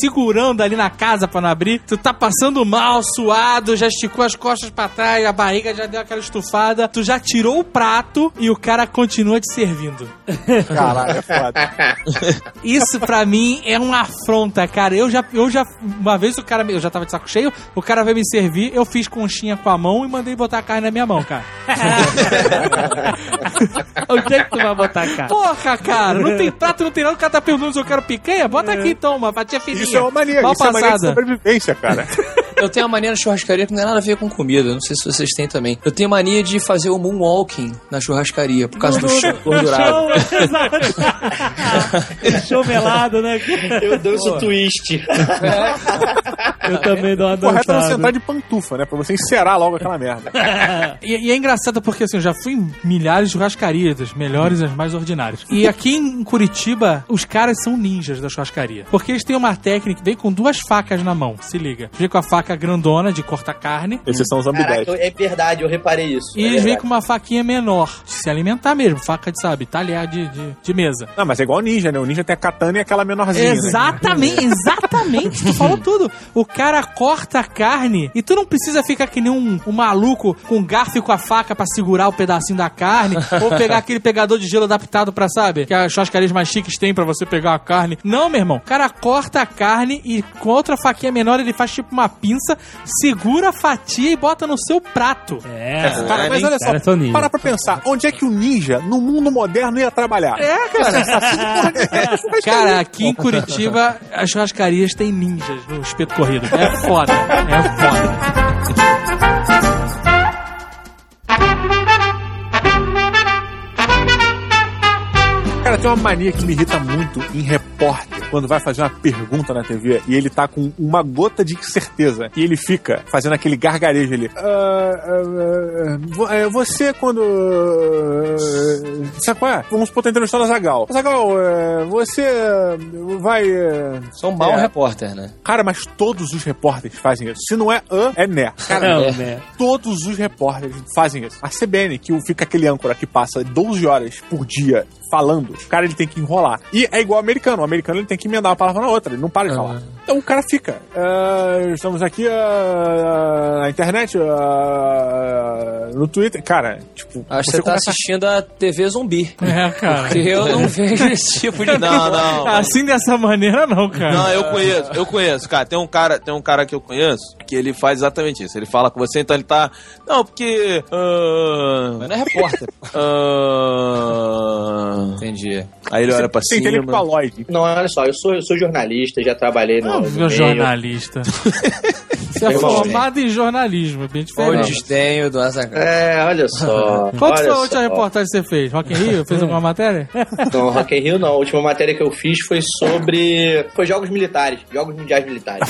segurando ali na casa pra não abrir, tu tá passando mal, suado, já esticou as costas pra trás, a barriga já deu aquela estufada, tu já tirou o prato e o cara continua te servindo. [laughs] Caralho, é foda. [laughs] Isso pra mim é uma afronta, cara. Eu já, eu já, uma vez o cara, eu já tava de saco cheio, o cara veio me servir, eu fiz conchinha com a mão e mandei botar a carne na minha mão, cara. [laughs] Onde é que tu vai botar a cara? Porra, cara, não tem prato, não tem nada, o cara tá perguntando se eu quero picanha? Bota aqui então, uma fatia fininha. Isso é uma mania, Mal isso é uma mania de passada. sobrevivência, cara. [laughs] Eu tenho uma mania na churrascaria que não tem nada a ver com comida. Não sei se vocês têm também. Eu tenho mania de fazer o moonwalking na churrascaria por causa do chão gordurado. [laughs] Show melado, né? Eu danço twist. Eu também dou uma O correto é você dançada. entrar de pantufa, né? Pra você encerar logo aquela merda. [laughs] E, e é engraçado porque assim, eu já fui em milhares de churrascarias, das melhores e as mais ordinárias. E aqui em Curitiba, os caras são ninjas da churrascaria. Porque eles têm uma técnica, vem com duas facas na mão, se liga. Vem com a faca grandona de cortar carne. Esses são os Caraca, ambidetes. é verdade, eu reparei isso. E é eles vêm com uma faquinha menor, de se alimentar mesmo, faca de, sabe, talher de, de, de mesa. Não, mas é igual o ninja, né? O ninja tem a katana e aquela menorzinha, né? Exatamente, [laughs] exatamente. Tu falou tudo. O cara corta a carne e tu não precisa ficar que nem um, um maluco com um garfo e com a faca pra segurar o pedacinho da carne ou pegar aquele pegador de gelo adaptado pra, sabe? Que as churrascarias mais chiques têm pra você pegar a carne. Não, meu irmão. O cara corta a carne e com outra faquinha menor ele faz tipo uma pinça, segura a fatia e bota no seu prato. É, Cara, mas olha só, Cara, para pra pensar, onde é que o ninja, no mundo moderno, ia trabalhar? É, cara. Cara, aqui em Curitiba, as churrascarias têm ninjas no espeto corrido. É foda. É foda. Cara, tem uma mania que me irrita muito em repórter, quando vai fazer uma pergunta na TV e ele tá com uma gota de certeza e ele fica fazendo aquele gargarejo ali. "Ah, ah, ah, vo- é, você quando. ah, Sabe qual é? Vamos supor, tá entrevistando a Zagal. Zagal, é, você vai. é, Sou um mau É. repórter, né? Cara, mas todos os repórteres fazem isso. Se não é an, é né. Cara, Não, É. né? todos os repórteres fazem isso. A CBN, que fica aquele âncora que passa 12 horas por dia falando, o cara ele tem que enrolar. E é igual o americano. O americano ele tem que emendar uma palavra na outra, ele não para de falar. Então o cara fica. "Ah, estamos aqui ah, na internet, ah, no Twitter. Cara, tipo. Acho que você tá começa a- assistindo a TV zumbi. É, cara. Porque eu não [laughs] vejo esse tipo de Não, não. Assim dessa maneira, não, cara. Não, eu conheço, eu conheço, cara. Tem um cara, tem um cara que eu conheço que ele faz exatamente isso. Ele fala com você, então ele tá. Não, porque. ah, Mas não é repórter. ah, Entendi. aí ele olha pra Você é cima. intelectualoide. Não, olha só, eu sou, eu sou jornalista, já trabalhei no. Não, meio. jornalista. [laughs] Você é formado em jornalismo, é bem O diferente. desdenho do Azaghal. É, olha só. [laughs] Qual que olha foi a última só. reportagem que você fez? Rock in Rio? Fez alguma matéria? [laughs] Não, Rock in Rio não. A última matéria que eu fiz foi sobre. Foi jogos militares. Jogos mundiais militares.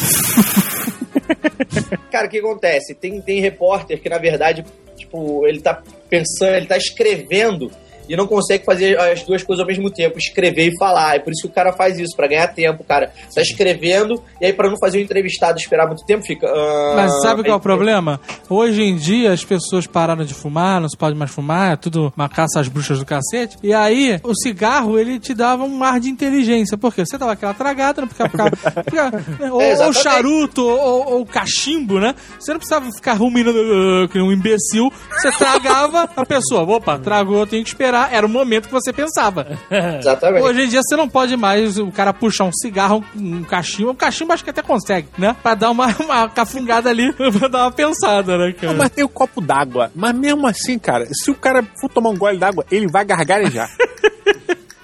Cara, o que acontece? Tem, tem repórter que, na verdade, tipo, ele tá pensando, ele tá escrevendo e não consegue fazer as duas coisas ao mesmo tempo, escrever e falar. É por isso que o cara faz isso, pra ganhar tempo, cara. Tá escrevendo e aí pra não fazer o entrevistado esperar muito tempo, fica. ah, Mas sabe qual é o aí- problema? Hoje em dia as pessoas pararam de fumar, não se pode mais fumar, é tudo uma caça às bruxas do cacete. E aí o cigarro ele te dava um ar de inteligência. Por quê? Você dava aquela tragada, não ficava. ficava, [laughs] ficava- né, ou, ou exatamente. charuto, ou, ou cachimbo, né? Você não precisava ficar ruminando uh, que um imbecil. Você tragava a pessoa. Opa, tragou, eu tenho que esperar. Era o momento que você pensava. [laughs] Exatamente. Hoje em dia você não pode mais o cara puxar um cigarro, um cachimbo. Um cachimbo acho que até consegue, né? Pra dar uma, [laughs] uma cafungada ali, [laughs] pra dar uma pensada, né, cara? Não, mas tem o copo d'água. Mas mesmo assim, cara, se o cara for tomar um gole d'água, ele vai gargarejar.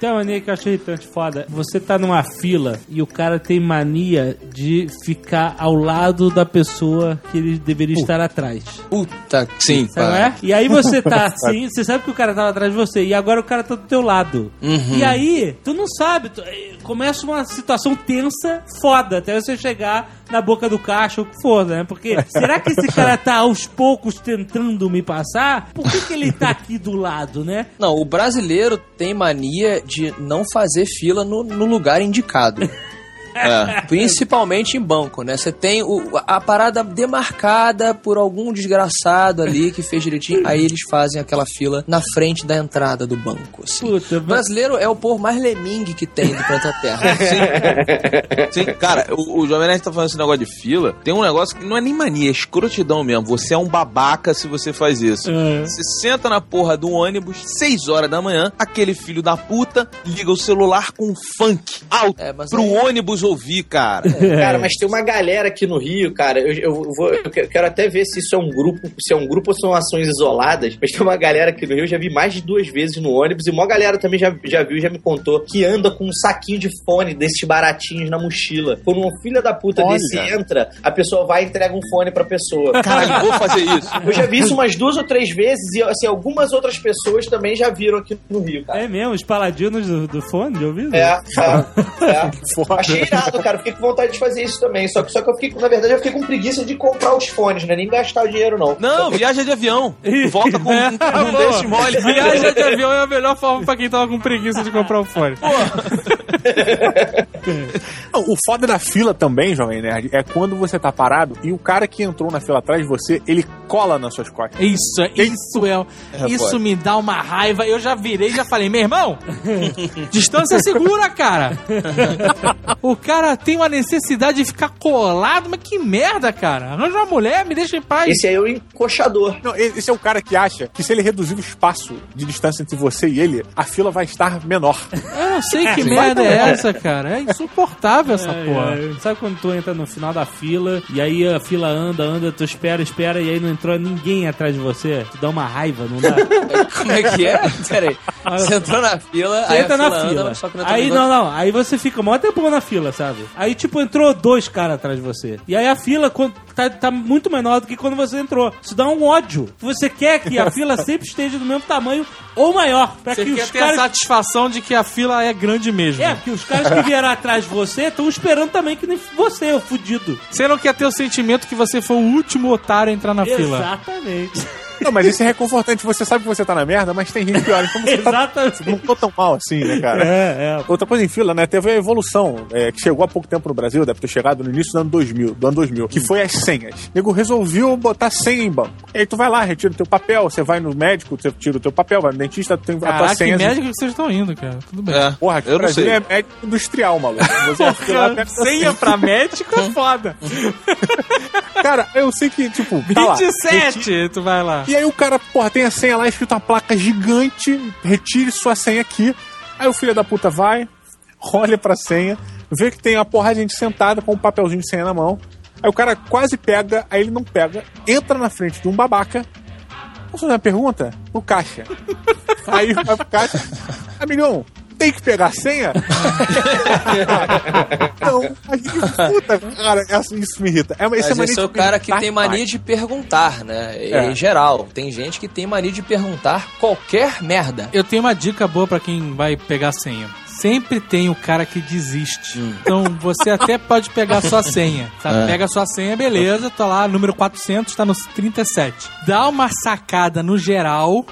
Tem uma mania que eu achei irritante foda. Você tá numa fila e o cara tem mania de ficar ao lado da pessoa que ele deveria estar atrás. Puta, sim. Sabe é? E aí você tá assim, você sabe que o cara tava atrás de você, e agora o cara tá do teu lado. Uhum. E aí, tu não sabe, tu- começa uma situação tensa, foda, até você chegar na boca do caixa, ou o que for, né? Porque será que esse cara tá aos poucos tentando me passar? Por que, que ele tá aqui do lado, né? Não, o brasileiro tem mania de não fazer fila no, no lugar indicado. É. Principalmente em banco, né? Você tem o- a parada demarcada por algum desgraçado ali que fez direitinho, aí eles fazem aquela fila na frente da entrada do banco. assim. Puta, O brasileiro é o povo mais lemingue que tem do planeta Terra. [laughs] Sim, cara, o, o Jovem Nerd tá falando esse negócio de fila. Tem um negócio que não é nem mania, é escrotidão mesmo. Você é um babaca se você faz isso. É. Você senta na porra do ônibus, 6 horas da manhã, aquele filho da puta liga o celular com funk alto É, pro aí- ônibus ouvir, cara. [laughs] Cara, mas tem uma galera aqui no Rio, cara. Eu, eu vou, eu que- quero até ver se isso é um grupo, se é um grupo ou são ações isoladas. Mas tem uma galera aqui no Rio, eu já vi mais de duas vezes no ônibus, e uma galera também já, já viu, já me contou, que anda com um saquinho de fone desses baratinhos na mochila. Quando um filho da puta Olha. desse entra, a pessoa vai e entrega um fone pra pessoa. [laughs] Caralho, vou fazer isso. Eu já vi isso umas duas ou três vezes, e assim, algumas outras pessoas também já viram aqui no Rio, cara. É mesmo, os paladinos do, do fone de ouvido? É, é, [laughs] é. Achei irado, cara. Fiquei com vontade de fazer isso também. Só que, só que eu fiquei, na verdade, eu fiquei com preguiça de comprar os fones, né? Nem gastar o dinheiro, não. Não, viaja de avião. Volta com [laughs] É, um, um pô, desse mole. Viagem de avião é a melhor forma pra quem tava com preguiça de comprar o fone. [laughs] Não, o foda da fila também, Jovem Nerd, é quando você tá parado e o cara que entrou na fila atrás de você, ele cola nas suas costas. Isso, é- isso é, isso pode. me dá uma raiva. Eu já virei e já falei, meu irmão, [laughs] distância segura, cara. o cara tem uma necessidade de ficar colado, mas que merda, cara. Arranja uma mulher, me deixa em paz. Esse aí é o encoxador. Não, esse é o cara que acha que se ele reduzir o espaço de distância entre você e ele, a fila vai estar menor. Eu não sei [laughs] que merda é essa, cara. É insuportável essa Ai, porra. ai. Sabe quando tu entra no final da fila e aí a fila anda, anda, tu espera, espera e aí não entrou ninguém atrás de você? Tu dá uma raiva, não dá? [laughs] Como é que é? Peraí. Você entrou na fila, Você aí entra a na fila anda, só que não entra aí não, não. Aí você fica mó tempo na fila, sabe? Aí, tipo, entrou dois caras atrás de você. E aí a fila tá, tá muito menor do que quando você entrou. Isso dá um ódio. Você quer que a fila [laughs] sempre esteja do mesmo tamanho ou maior. Pra Você que quer os ter a caras. satisfação de que a fila é grande mesmo. É, porque os caras que vieram atrás de você estão esperando também que nem você, o fudido. Você não quer ter o sentimento que você foi o último otário a entrar na fila. Exatamente. Não, mas isso é reconfortante. Você sabe que você tá na merda, mas tem gente pior. Então [laughs] você tá, Exatamente. não tô tão mal assim, né, cara? É, é. Outra coisa em fila, né? Teve a evolução é, que chegou há pouco tempo no Brasil, deve ter chegado no início do ano 2000, do ano 2000, que foi as senhas. O nego resolveu botar senha em banco. E aí tu vai lá, retira o teu papel, você vai no médico, você tira o teu papel, vai no dentista, tu tem a tua Caraca, que senha. médico que vocês estão indo, cara. Tudo bem. É, Porra, aqui eu Brasil sei. é médico industrial, maluco. Você [laughs] lá, Senha pra médico é foda. Cara, eu sei que, tipo, tá lá, 27, tu vai lá. E aí o cara, porra, tem a senha lá, escrito uma placa gigante, retire sua senha aqui. Aí o filho da puta vai, olha pra senha, vê que tem uma porra de gente sentada com um papelzinho de senha na mão. Aí o cara quase pega, aí ele não pega, entra na frente de um babaca. Posso fazer uma pergunta? O caixa. [laughs] aí vai pro caixa. Amigão, tem que pegar a senha? não, aí, puta, cara, essa- isso me irrita. É, isso Mas mania esse é o cara que tem mania de perguntar, né? É. Em geral. Tem gente que tem mania de perguntar qualquer merda. Eu tenho uma dica boa pra quem vai pegar a senha. Sempre tem o cara que desiste. Então você até pode pegar a sua senha. Sabe? É. Pega a sua senha, beleza, tá lá, número 400, tá no 37. Dá uma sacada no geral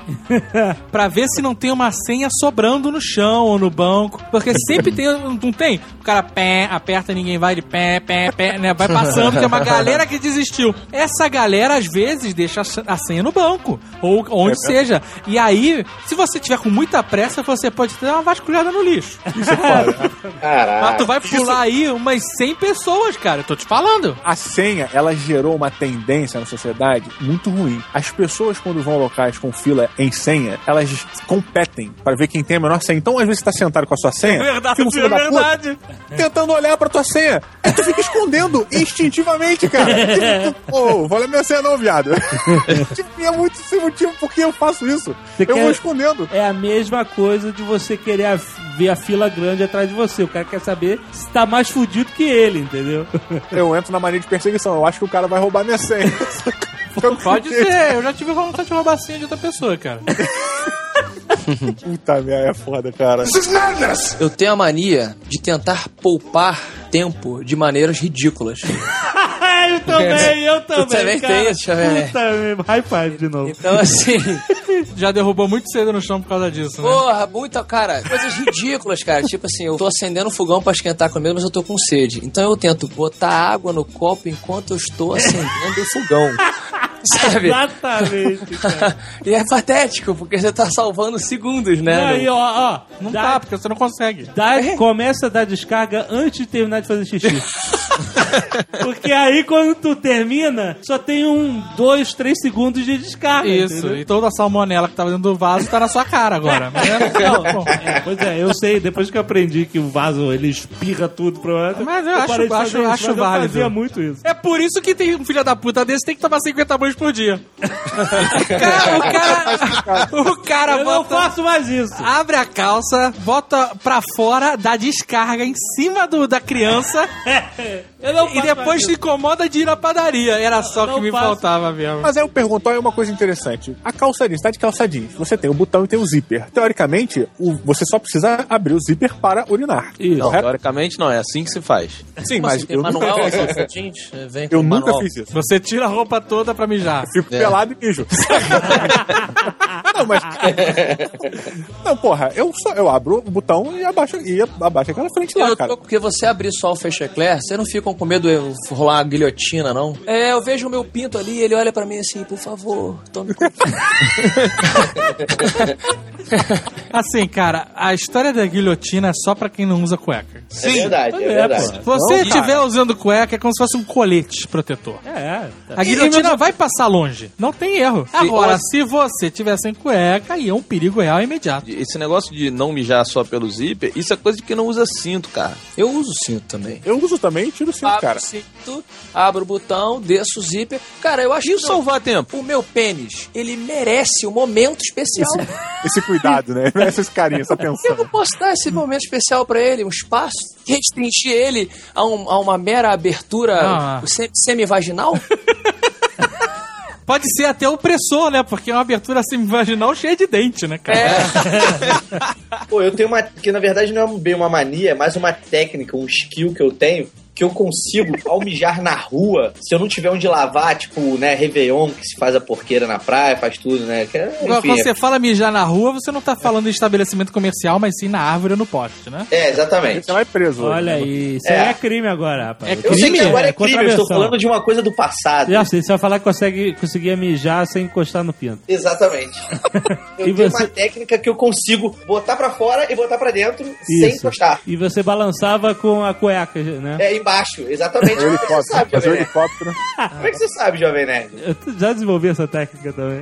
[laughs] pra ver se não tem uma senha sobrando no chão ou no banco. Porque sempre tem, não tem? O cara pé, aperta, ninguém vai de pé, pé, pé, né? Vai passando, tem uma galera que desistiu. Essa galera, às vezes, deixa a senha no banco. Ou onde seja. E aí, se você tiver com muita pressa, você pode dar uma vasculhada no lixo. Isso é foda. Caralho. Mas tu vai pular aí umas 100 pessoas, cara. Eu tô te falando. A senha, ela gerou uma tendência na sociedade muito ruim. As pessoas, quando vão a locais com fila em senha, elas competem para ver quem tem a menor senha. Então, às vezes, você tá sentado com a sua senha, É verdade, é da puta verdade. tentando olhar pra tua senha. Aí tu fica escondendo [laughs] instintivamente, cara. Tipo, Ô, [laughs] vou olhar minha senha não, viado. tipo, [laughs] é muito sem motivo porque eu faço isso. Você eu quer- vou escondendo. É a mesma coisa de você querer ver a fila grande atrás de você. O cara quer saber se tá mais fudido que ele, entendeu? [laughs] Eu entro na mania de perseguição. Eu acho que o cara vai roubar minha senha. [laughs] Pode ser. Eu já tive vontade de roubar a senha de outra pessoa, cara. [laughs] Puta merda, é foda, cara. Eu tenho a mania de tentar poupar tempo de maneiras ridículas. Eu também, eu também. também cara. tem isso, Xavier. Puta, high five de novo. Então, assim, [laughs] Já derrubou muito cedo no chão por causa disso, né? porra, muita, cara, coisas ridículas, cara. Tipo assim, eu tô acendendo o fogão pra esquentar comida, mas eu tô com sede. Então eu tento botar água no copo enquanto eu estou acendendo o fogão. [laughs] Sabe? Exatamente, cara. [laughs] e é patético, porque você tá salvando segundos, né? Aí, ó, ó. Não dá, dá, porque você não consegue. dá- Começa a dar descarga antes de terminar de fazer xixi. [laughs] Porque aí quando tu termina, só tem um, dois, três segundos de descarga. Isso, entendeu? e toda a salmonela que tava dentro do vaso tá na sua cara agora. [laughs] Mas é- Não, bom. é, pois é, eu sei, depois que eu aprendi que o vaso ele espirra tudo pro Mas eu acho- parei de acho- fazer isso, acho mas válido. Eu fazia muito isso. É por isso que tem um filho da puta desse tem que tomar 50 banhos por dia. Cara, o cara, o cara Eu não bota, faço mais isso. abre a calça, bota pra fora, dá descarga em cima do, da criança Eu [laughs] não e depois se incomoda de ir na padaria. Era só Não que me faltava mesmo. Mas aí eu pergunto, olha uma coisa interessante. A calça jeans, tá de calça jeans. Você tem o botão e tem o zíper. Teoricamente, o- você só precisa abrir o zíper para urinar. Isso. Não, Correto? teoricamente não, é assim que se faz. Sim, Mas mas tem eu nunca, manual, calça jeans? É, Vem com eu nunca manual. fiz isso. Você tira a roupa toda pra mijar. Fico pelado e mijo. [laughs] não, mas. Não, porra, eu só eu abro o botão e abaixo, e abaixo aquela frente lá, Eu cara. porque você abrir só o fecha eclair, você não fica com medo de rolar uma guilhotina, não? É, eu vejo o meu pinto ali, ele olha pra mim assim, por favor, tome. [laughs] Assim, cara, a história da guilhotina é só pra quem não usa cueca. É verdade, é, É, verdade. Se você estiver usando cueca, é como se fosse um colete protetor. É, tá. A guilhotina vai passar longe. Não tem erro. Agora, se você tiver sem cueca, aí é um perigo real imediato. Esse negócio de não mijar só pelo zíper, isso é coisa de quem não usa cinto, cara. Eu uso cinto também. Eu uso também e tiro o cinto, Abro cara. cinto, abro o botão, desço o zíper. Cara, eu acho E que salvar tempo? o meu pênis, ele merece um momento especial. Esse cuidado, né? [laughs] Essa carinha, essa Eu atenção. não posso dar esse momento especial pra ele, um espaço, restringir ele a, um- a uma mera abertura Ah. se- semivaginal? [laughs] Pode ser até opressor, né? Porque é uma abertura semivaginal cheia de dente, né, cara? É. [laughs] Pô, eu tenho uma. Que na verdade não é bem uma mania, é mais uma técnica, um skill que eu tenho. Que eu consigo, [laughs] ao mijar na rua, se eu não tiver onde lavar, tipo, né, Réveillon, que se faz a porqueira na praia, faz tudo, né? Que, é- Agora, enfim, Quando você fala mijar na rua, você não tá falando em estabelecimento comercial, mas sim na árvore ou no poste, né? é, exatamente. Você vai preso. hoje, Olha né? aí, isso É. aí é crime agora, rapaz. É Eu sei que agora é É crime, eu estou falando de uma coisa do passado. Já sei, você vai falar que consegue, conseguia mijar sem encostar no pinto. Exatamente. [laughs] Eu E tenho você- uma técnica que eu consigo botar pra fora e botar pra dentro sem Isso. encostar. E você balançava com a cueca, né? É embaixo, exatamente. O Como é você helicóptero, sabe, fazer o Jovem Nerd? helicóptero. Como é que você sabe, Jovem Nerd? Eu já desenvolvi essa técnica também.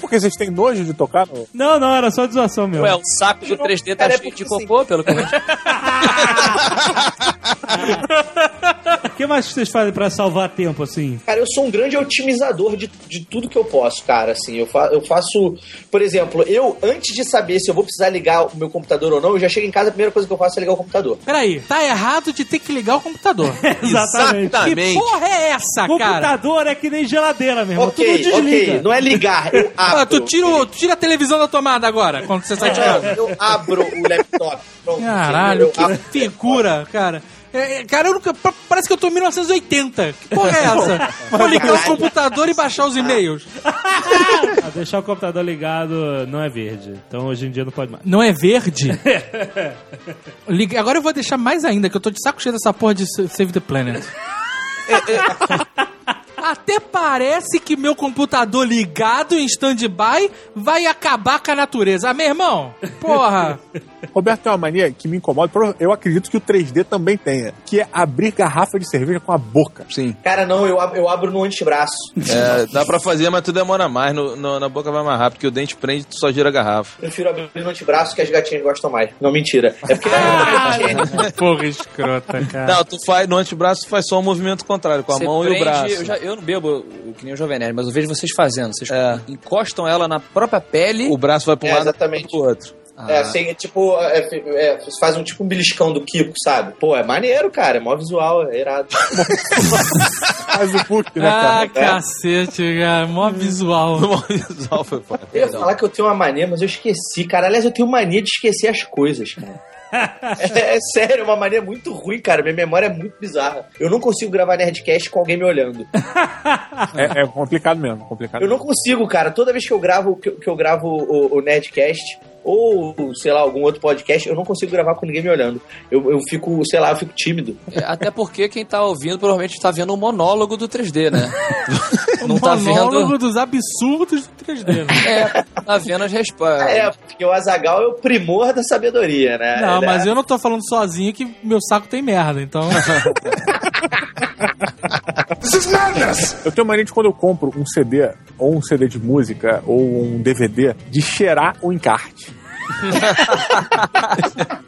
Porque vocês têm nojo de tocar no... não, não, era só de zoação mesmo. Ué, o saco do 3D tá é cheio de porque, cocô, pelo que eu. [laughs] [laughs] O que mais vocês fazem pra salvar tempo, assim? Cara, eu sou um grande otimizador de, de tudo que eu posso, cara. Assim, eu, fa eu faço. Por exemplo, eu, antes de saber se eu vou precisar ligar o meu computador ou não, eu já chego em casa, a primeira coisa que eu faço é ligar o computador. Peraí, tá errado de ter que ligar o computador. [laughs] Exatamente. que porra é essa, cara? Computador é que nem geladeira, meu irmão. ok, Tudo desliga. ok. Não é ligar, eu [laughs] abro. Ah, tu, tira, o- tu tira a televisão da tomada agora, quando você sai de casa. eu abro o laptop. Pronto, Caralho, que figura, cara. É, é, cara, eu nunca, pa- parece que eu tô em 1980. Que porra é essa? [laughs] Vou ligar o computador e baixar os e-mails. Ah, deixar o computador ligado não é verde. Então hoje em dia não pode mais. Não é verde? [laughs] Liga- Agora eu vou deixar mais ainda, que eu tô de saco cheio dessa porra de sa- Save the Planet. [laughs] Até parece que meu computador ligado em stand-by vai, acabar com a natureza. Ah, meu irmão, porra. [laughs] Roberto tem uma mania que me incomoda, eu acredito que o 3D também tenha, que é abrir garrafa de cerveja com a boca. Sim. Cara, não, eu, ab- eu abro no antebraço. É, dá pra fazer, mas tu demora mais. No, no- na boca vai mais rápido, porque o dente prende tu só gira a garrafa. Prefiro abrir no antebraço que as gatinhas gostam mais. Não, mentira. É porque. Porra escrota, cara. Não, tu faz no antebraço, tu faz só o movimento contrário, com a Você mão e o prende- braço. Eu, já- eu não bebo eu- que nem o Jovem Nerd, mas eu vejo vocês fazendo. Vocês É. encostam ela na própria pele. O braço vai pra um É, lado exatamente. e pro outro. Ah, É, assim, é tipo, é, é, você faz um tipo um beliscão do Kiko, sabe? Pô, é maneiro, cara. É mó visual, é irado. [laughs] Faz o book, né, Ah, cara? cacete, cara. Mó visual. [laughs] O visual foi foda. Eu ia falar que eu tenho uma mania, mas eu esqueci, cara. Aliás, eu tenho mania de esquecer as coisas, cara. É, é sério, é uma mania muito ruim, cara. Minha memória é muito bizarra. Eu não consigo gravar Nerdcast com alguém me olhando. É, é complicado mesmo, complicado. Eu não consigo, cara. Toda vez que eu gravo, que, eu- gravo o, o Nerdcast, ou, sei lá, algum outro podcast, eu não consigo gravar com ninguém me olhando. Eu, eu fico, sei lá, eu fico tímido. é, Até porque quem tá ouvindo provavelmente tá vendo o monólogo do 3D, né? O [laughs] não tá monólogo vendo. dos absurdos do 3D. Né? É, tá vendo as respostas. É, porque o Azagal é o primor da sabedoria, né? Não, Ele é- mas eu não tô falando sozinho que meu saco tem merda, então. [laughs] Eu tenho mania de quando eu compro um CD, ou um CD de música, ou um DVD, de cheirar o encarte. [laughs]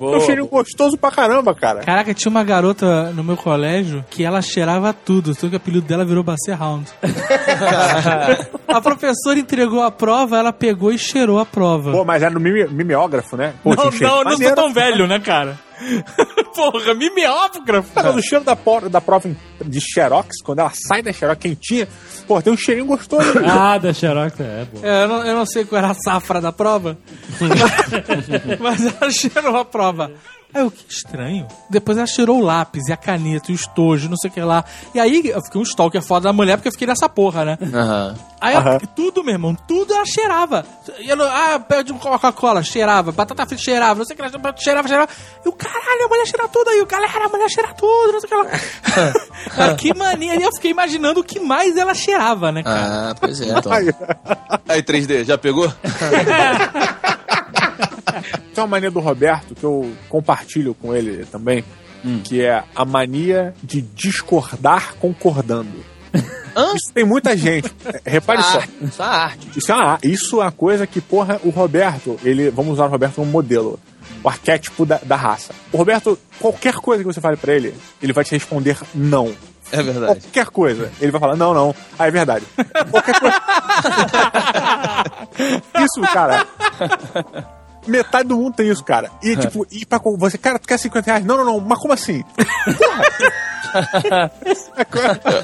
É um cheirinho gostoso pra caramba, cara. Caraca, tinha uma garota no meu colégio que ela cheirava tudo, só que o apelido dela virou Basset Hound. [laughs] a professora entregou a prova, ela pegou e cheirou a prova. Pô, mas é no mime- mimeógrafo, né? Pô, não, cheiro não, eu não sou tão velho, né, cara? [laughs] Porra, mimeógrafo. Cara, do cheiro da, por- da prova de Xerox, quando ela sai da Xerox quentinha, pô, tem um cheirinho gostoso. né? Ah, da Xerox, é, pô. É, eu, não, eu não sei qual era a safra da prova, [laughs] [laughs] mas ela cheirou a prova. Aí eu, que estranho. Depois ela cheirou o lápis e a caneta e o estojo, não sei o que lá. E aí eu fiquei um stalker foda da mulher porque eu fiquei nessa porra, né? Aham. Aí ela- tudo, meu irmão, tudo ela cheirava. E ela, ah, pede um Coca-Cola, cheirava. Batata frita cheirava, não sei o que lá, cheirava, cheirava. E o caralho, a mulher cheira tudo aí. O galera, a mulher cheira tudo, não sei o que lá. [laughs] Cara, que mania. E eu fiquei imaginando o que mais ela cheirava, né, cara? Ah, pois é. Então. [laughs] Aí, 3D, já pegou? [laughs] Tem uma mania do Roberto que eu compartilho com ele também, que é a mania de discordar concordando. Isso tem muita gente. É, Repare só. Arte, isso é arte. Isso é, uma, isso é uma coisa que, porra, o Roberto, ele, vamos usar o Roberto como modelo. O arquétipo da, da raça. O Roberto, qualquer coisa que você fale pra ele, ele vai te responder não. É verdade. Qualquer coisa. Ele vai falar, não, não. Ah, é verdade. Qualquer coisa. [laughs] isso, cara. Metade do mundo tem isso, cara. E, tipo, e pra você, cara, tu quer 50 reais? Não, não, não. Mas como assim?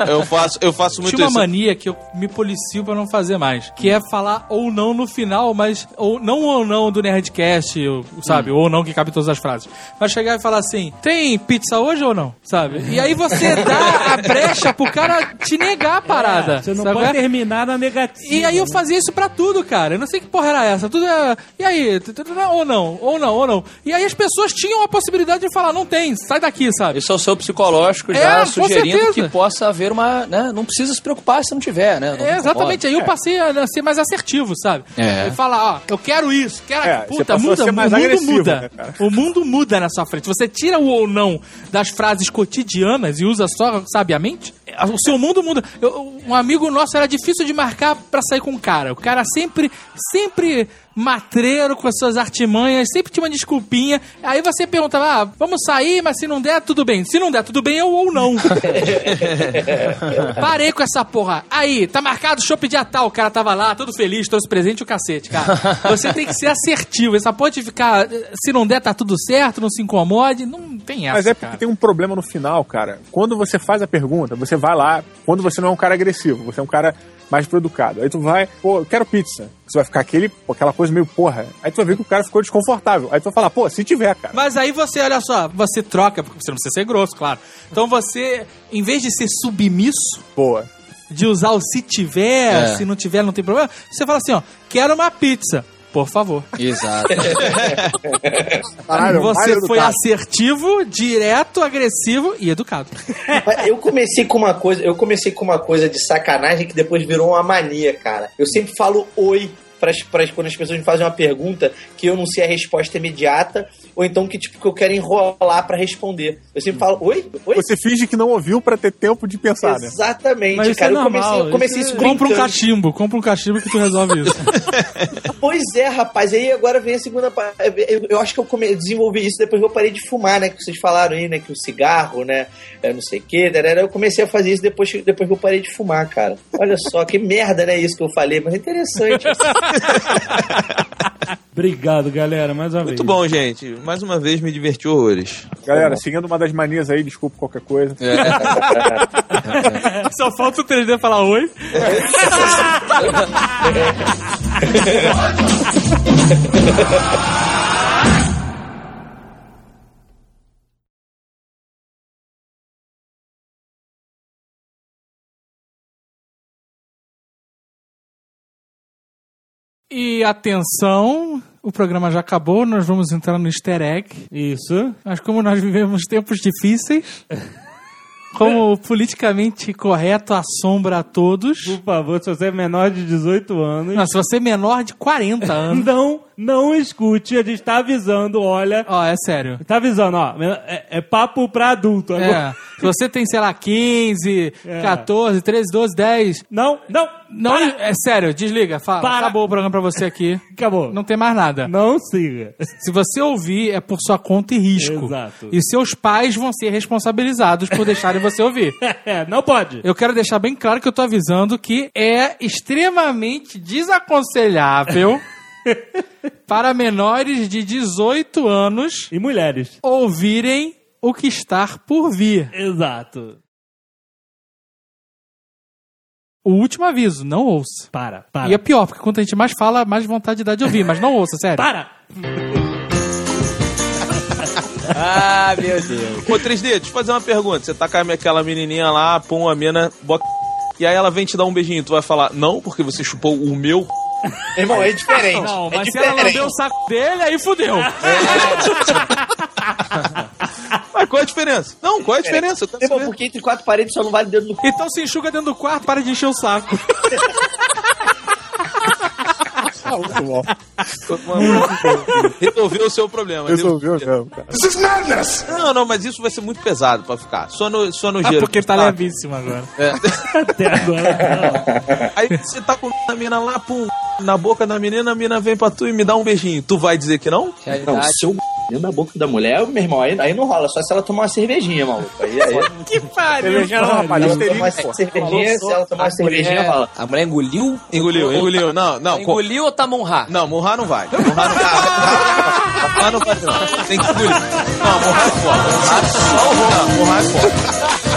Eu, faço, eu faço muito Tinha uma isso. mania que eu me policio pra não fazer mais, que é falar ou não no final, mas ou não ou não do Nerdcast, ou, sabe? Ou não que cabe em todas as frases. Mas chegar e falar assim: "Tem pizza hoje ou não?", sabe? E aí você dá a brecha pro cara te negar a parada. É, Você não sabe? pode terminar na negativa. E aí eu fazia isso pra tudo, cara. Eu não sei que porra era essa. Tudo é. E aí? T- Ou não, ou não, ou não. E aí as pessoas tinham a possibilidade de falar, não tem, sai daqui, sabe? Isso é o seu psicológico É, já com sugerindo que possa haver uma. Né, não precisa se preocupar se não tiver, né? Não É, exatamente. Aí eu passei a ser mais assertivo, sabe? É. E falar, ó, eu quero isso, quero É, Puta, muda, o mundo muda. né, o mundo muda na sua frente. Você tira o ou não das frases cotidianas e usa só sabiamente, o seu mundo muda. Eu- um amigo nosso era difícil de marcar pra sair com um cara. O cara sempre, sempre matreiro com as suas artimanhas, sempre tinha uma desculpinha. Aí você perguntava, ah, vamos sair, mas se não der, tudo bem. Se não der, tudo bem, eu ou não. [laughs] Parei com essa porra. Aí, tá marcado show dia tal. O cara tava lá, todo feliz, trouxe presente e o cacete, cara. Você tem que ser assertivo. Essa pode ficar, se não der, tá tudo certo, não se incomode. Não tem essa, Mas é porque cara. tem um problema no final, cara. Quando você faz a pergunta, você vai lá, quando você não é um cara agressivo, você é um cara mais pro educado. Aí tu vai, pô, eu quero pizza. Você vai ficar aquele, aquela coisa meio porra. Aí tu vai ver que o cara ficou desconfortável. Aí tu vai falar, pô, se tiver, cara. Mas aí você, olha só, você troca, porque você não precisa ser grosso, claro. Então você, em vez de ser submisso, Boa. de usar o se tiver, É. se não tiver, não tem problema, você fala assim, ó, quero uma pizza. Por favor. Exato. [laughs] Caralho, Você foi educado. assertivo, direto, agressivo e educado. Eu comecei com uma coisa, eu comecei com uma coisa de sacanagem que depois virou uma mania, cara. Eu sempre falo oi pras, quando as pessoas me fazem uma pergunta que eu não sei a resposta imediata, ou então que, tipo, que eu quero enrolar pra responder. Eu sempre falo, oi? Oi? Você finge que não ouviu pra ter tempo de pensar, né? Exatamente, Mas isso cara. é eu comecei, normal, eu comecei isso isso, é- Compra um cachimbo, compra um cachimbo que tu resolve isso. [laughs] Pois é, rapaz. Aí agora vem a segunda parte. Eu, eu acho que eu come- desenvolvi isso depois que eu parei de fumar, né? Que vocês falaram aí, né? Que o cigarro, né? é, não sei o quê. tarará. Eu comecei a fazer isso depois, que- depois que eu parei de fumar, cara. Olha só, que merda, né? Isso que eu falei, mas é interessante. [laughs] Obrigado, galera, mais uma Muito vez. bom, gente. Mais uma vez me diverti horrores. Galera, seguindo uma das manias aí, desculpa qualquer coisa. [laughs] Só falta o 3D falar oi. [laughs] E atenção, o programa já acabou, nós vamos entrar no easter egg. Isso. Mas como nós vivemos tempos difíceis, [laughs] como o politicamente correto assombra a todos. Por favor, se você é menor de 18 anos, Não, se você é menor de 40 [laughs] anos. não, não escute. A gente tá avisando, olha. Ó, é sério. Tá avisando, ó. É, é papo pra adulto. Agora- É. Se você tem, sei lá, 15, É. 14, 13, 12, 10. Não, não. Não, para. é sério, desliga. Fala, Para. acabou o programa pra você aqui. Acabou. Não tem mais nada. Não siga. Se você ouvir, é por sua conta e risco. Exato. E seus pais vão ser responsabilizados por deixarem você ouvir. [laughs] É, não pode. Eu quero deixar bem claro que eu tô avisando que é extremamente desaconselhável [laughs] [laughs] para menores de 18 anos E mulheres. ouvirem o que está por vir. Exato. O último aviso, não ouça. Para, para. E é pior, porque quanto a gente mais fala, mais vontade dá de ouvir, mas não ouça, sério. Para! [laughs] Ah, meu Deus. Ô, 3D, deixa eu te fazer uma pergunta. Você tá com aquela menininha lá, pum, a mina, bota... E aí ela vem te dar um beijinho. Tu vai falar, não, porque você chupou o meu... Irmão, é diferente. Não, é mas se ela diferente. lambeu o saco dele, aí fudeu. [laughs] Mas qual é a diferença? Não, qual é a diferença? Irmão, porque entre quatro paredes só não vale dedo no cu. Então se enxuga dentro do quarto, para de encher o saco. [laughs] Muito bom. Resolveu o seu problema. Resolveu mesmo, cara. Não, não, mas isso vai ser muito pesado pra ficar. Só no, só no Ah, gelo. porque tá levíssimo agora. [laughs] Até agora não. Aí você tá com a mina lá, pum, na boca da menina, a mina vem pra tu e me dá um beijinho. Tu vai dizer que não? Não, se eu dentro da boca da mulher, meu irmão, aí, aí não rola. Só se ela tomar uma cervejinha, maluco. Aí, aí, Que pariu. Cervejinha não, rapaz. se ela tomar uma cervejinha, se ela tomar uma cervejinha, É, rola. a mulher engoliu? Engoliu, engoliu. Não, não. Engoliu ou Tá botar Monra? Não, Monra não vai. Monra não tá. vai. Monra não vai, não. Tem que engolir. Não, é foda. Monra é foda. Monra é foda.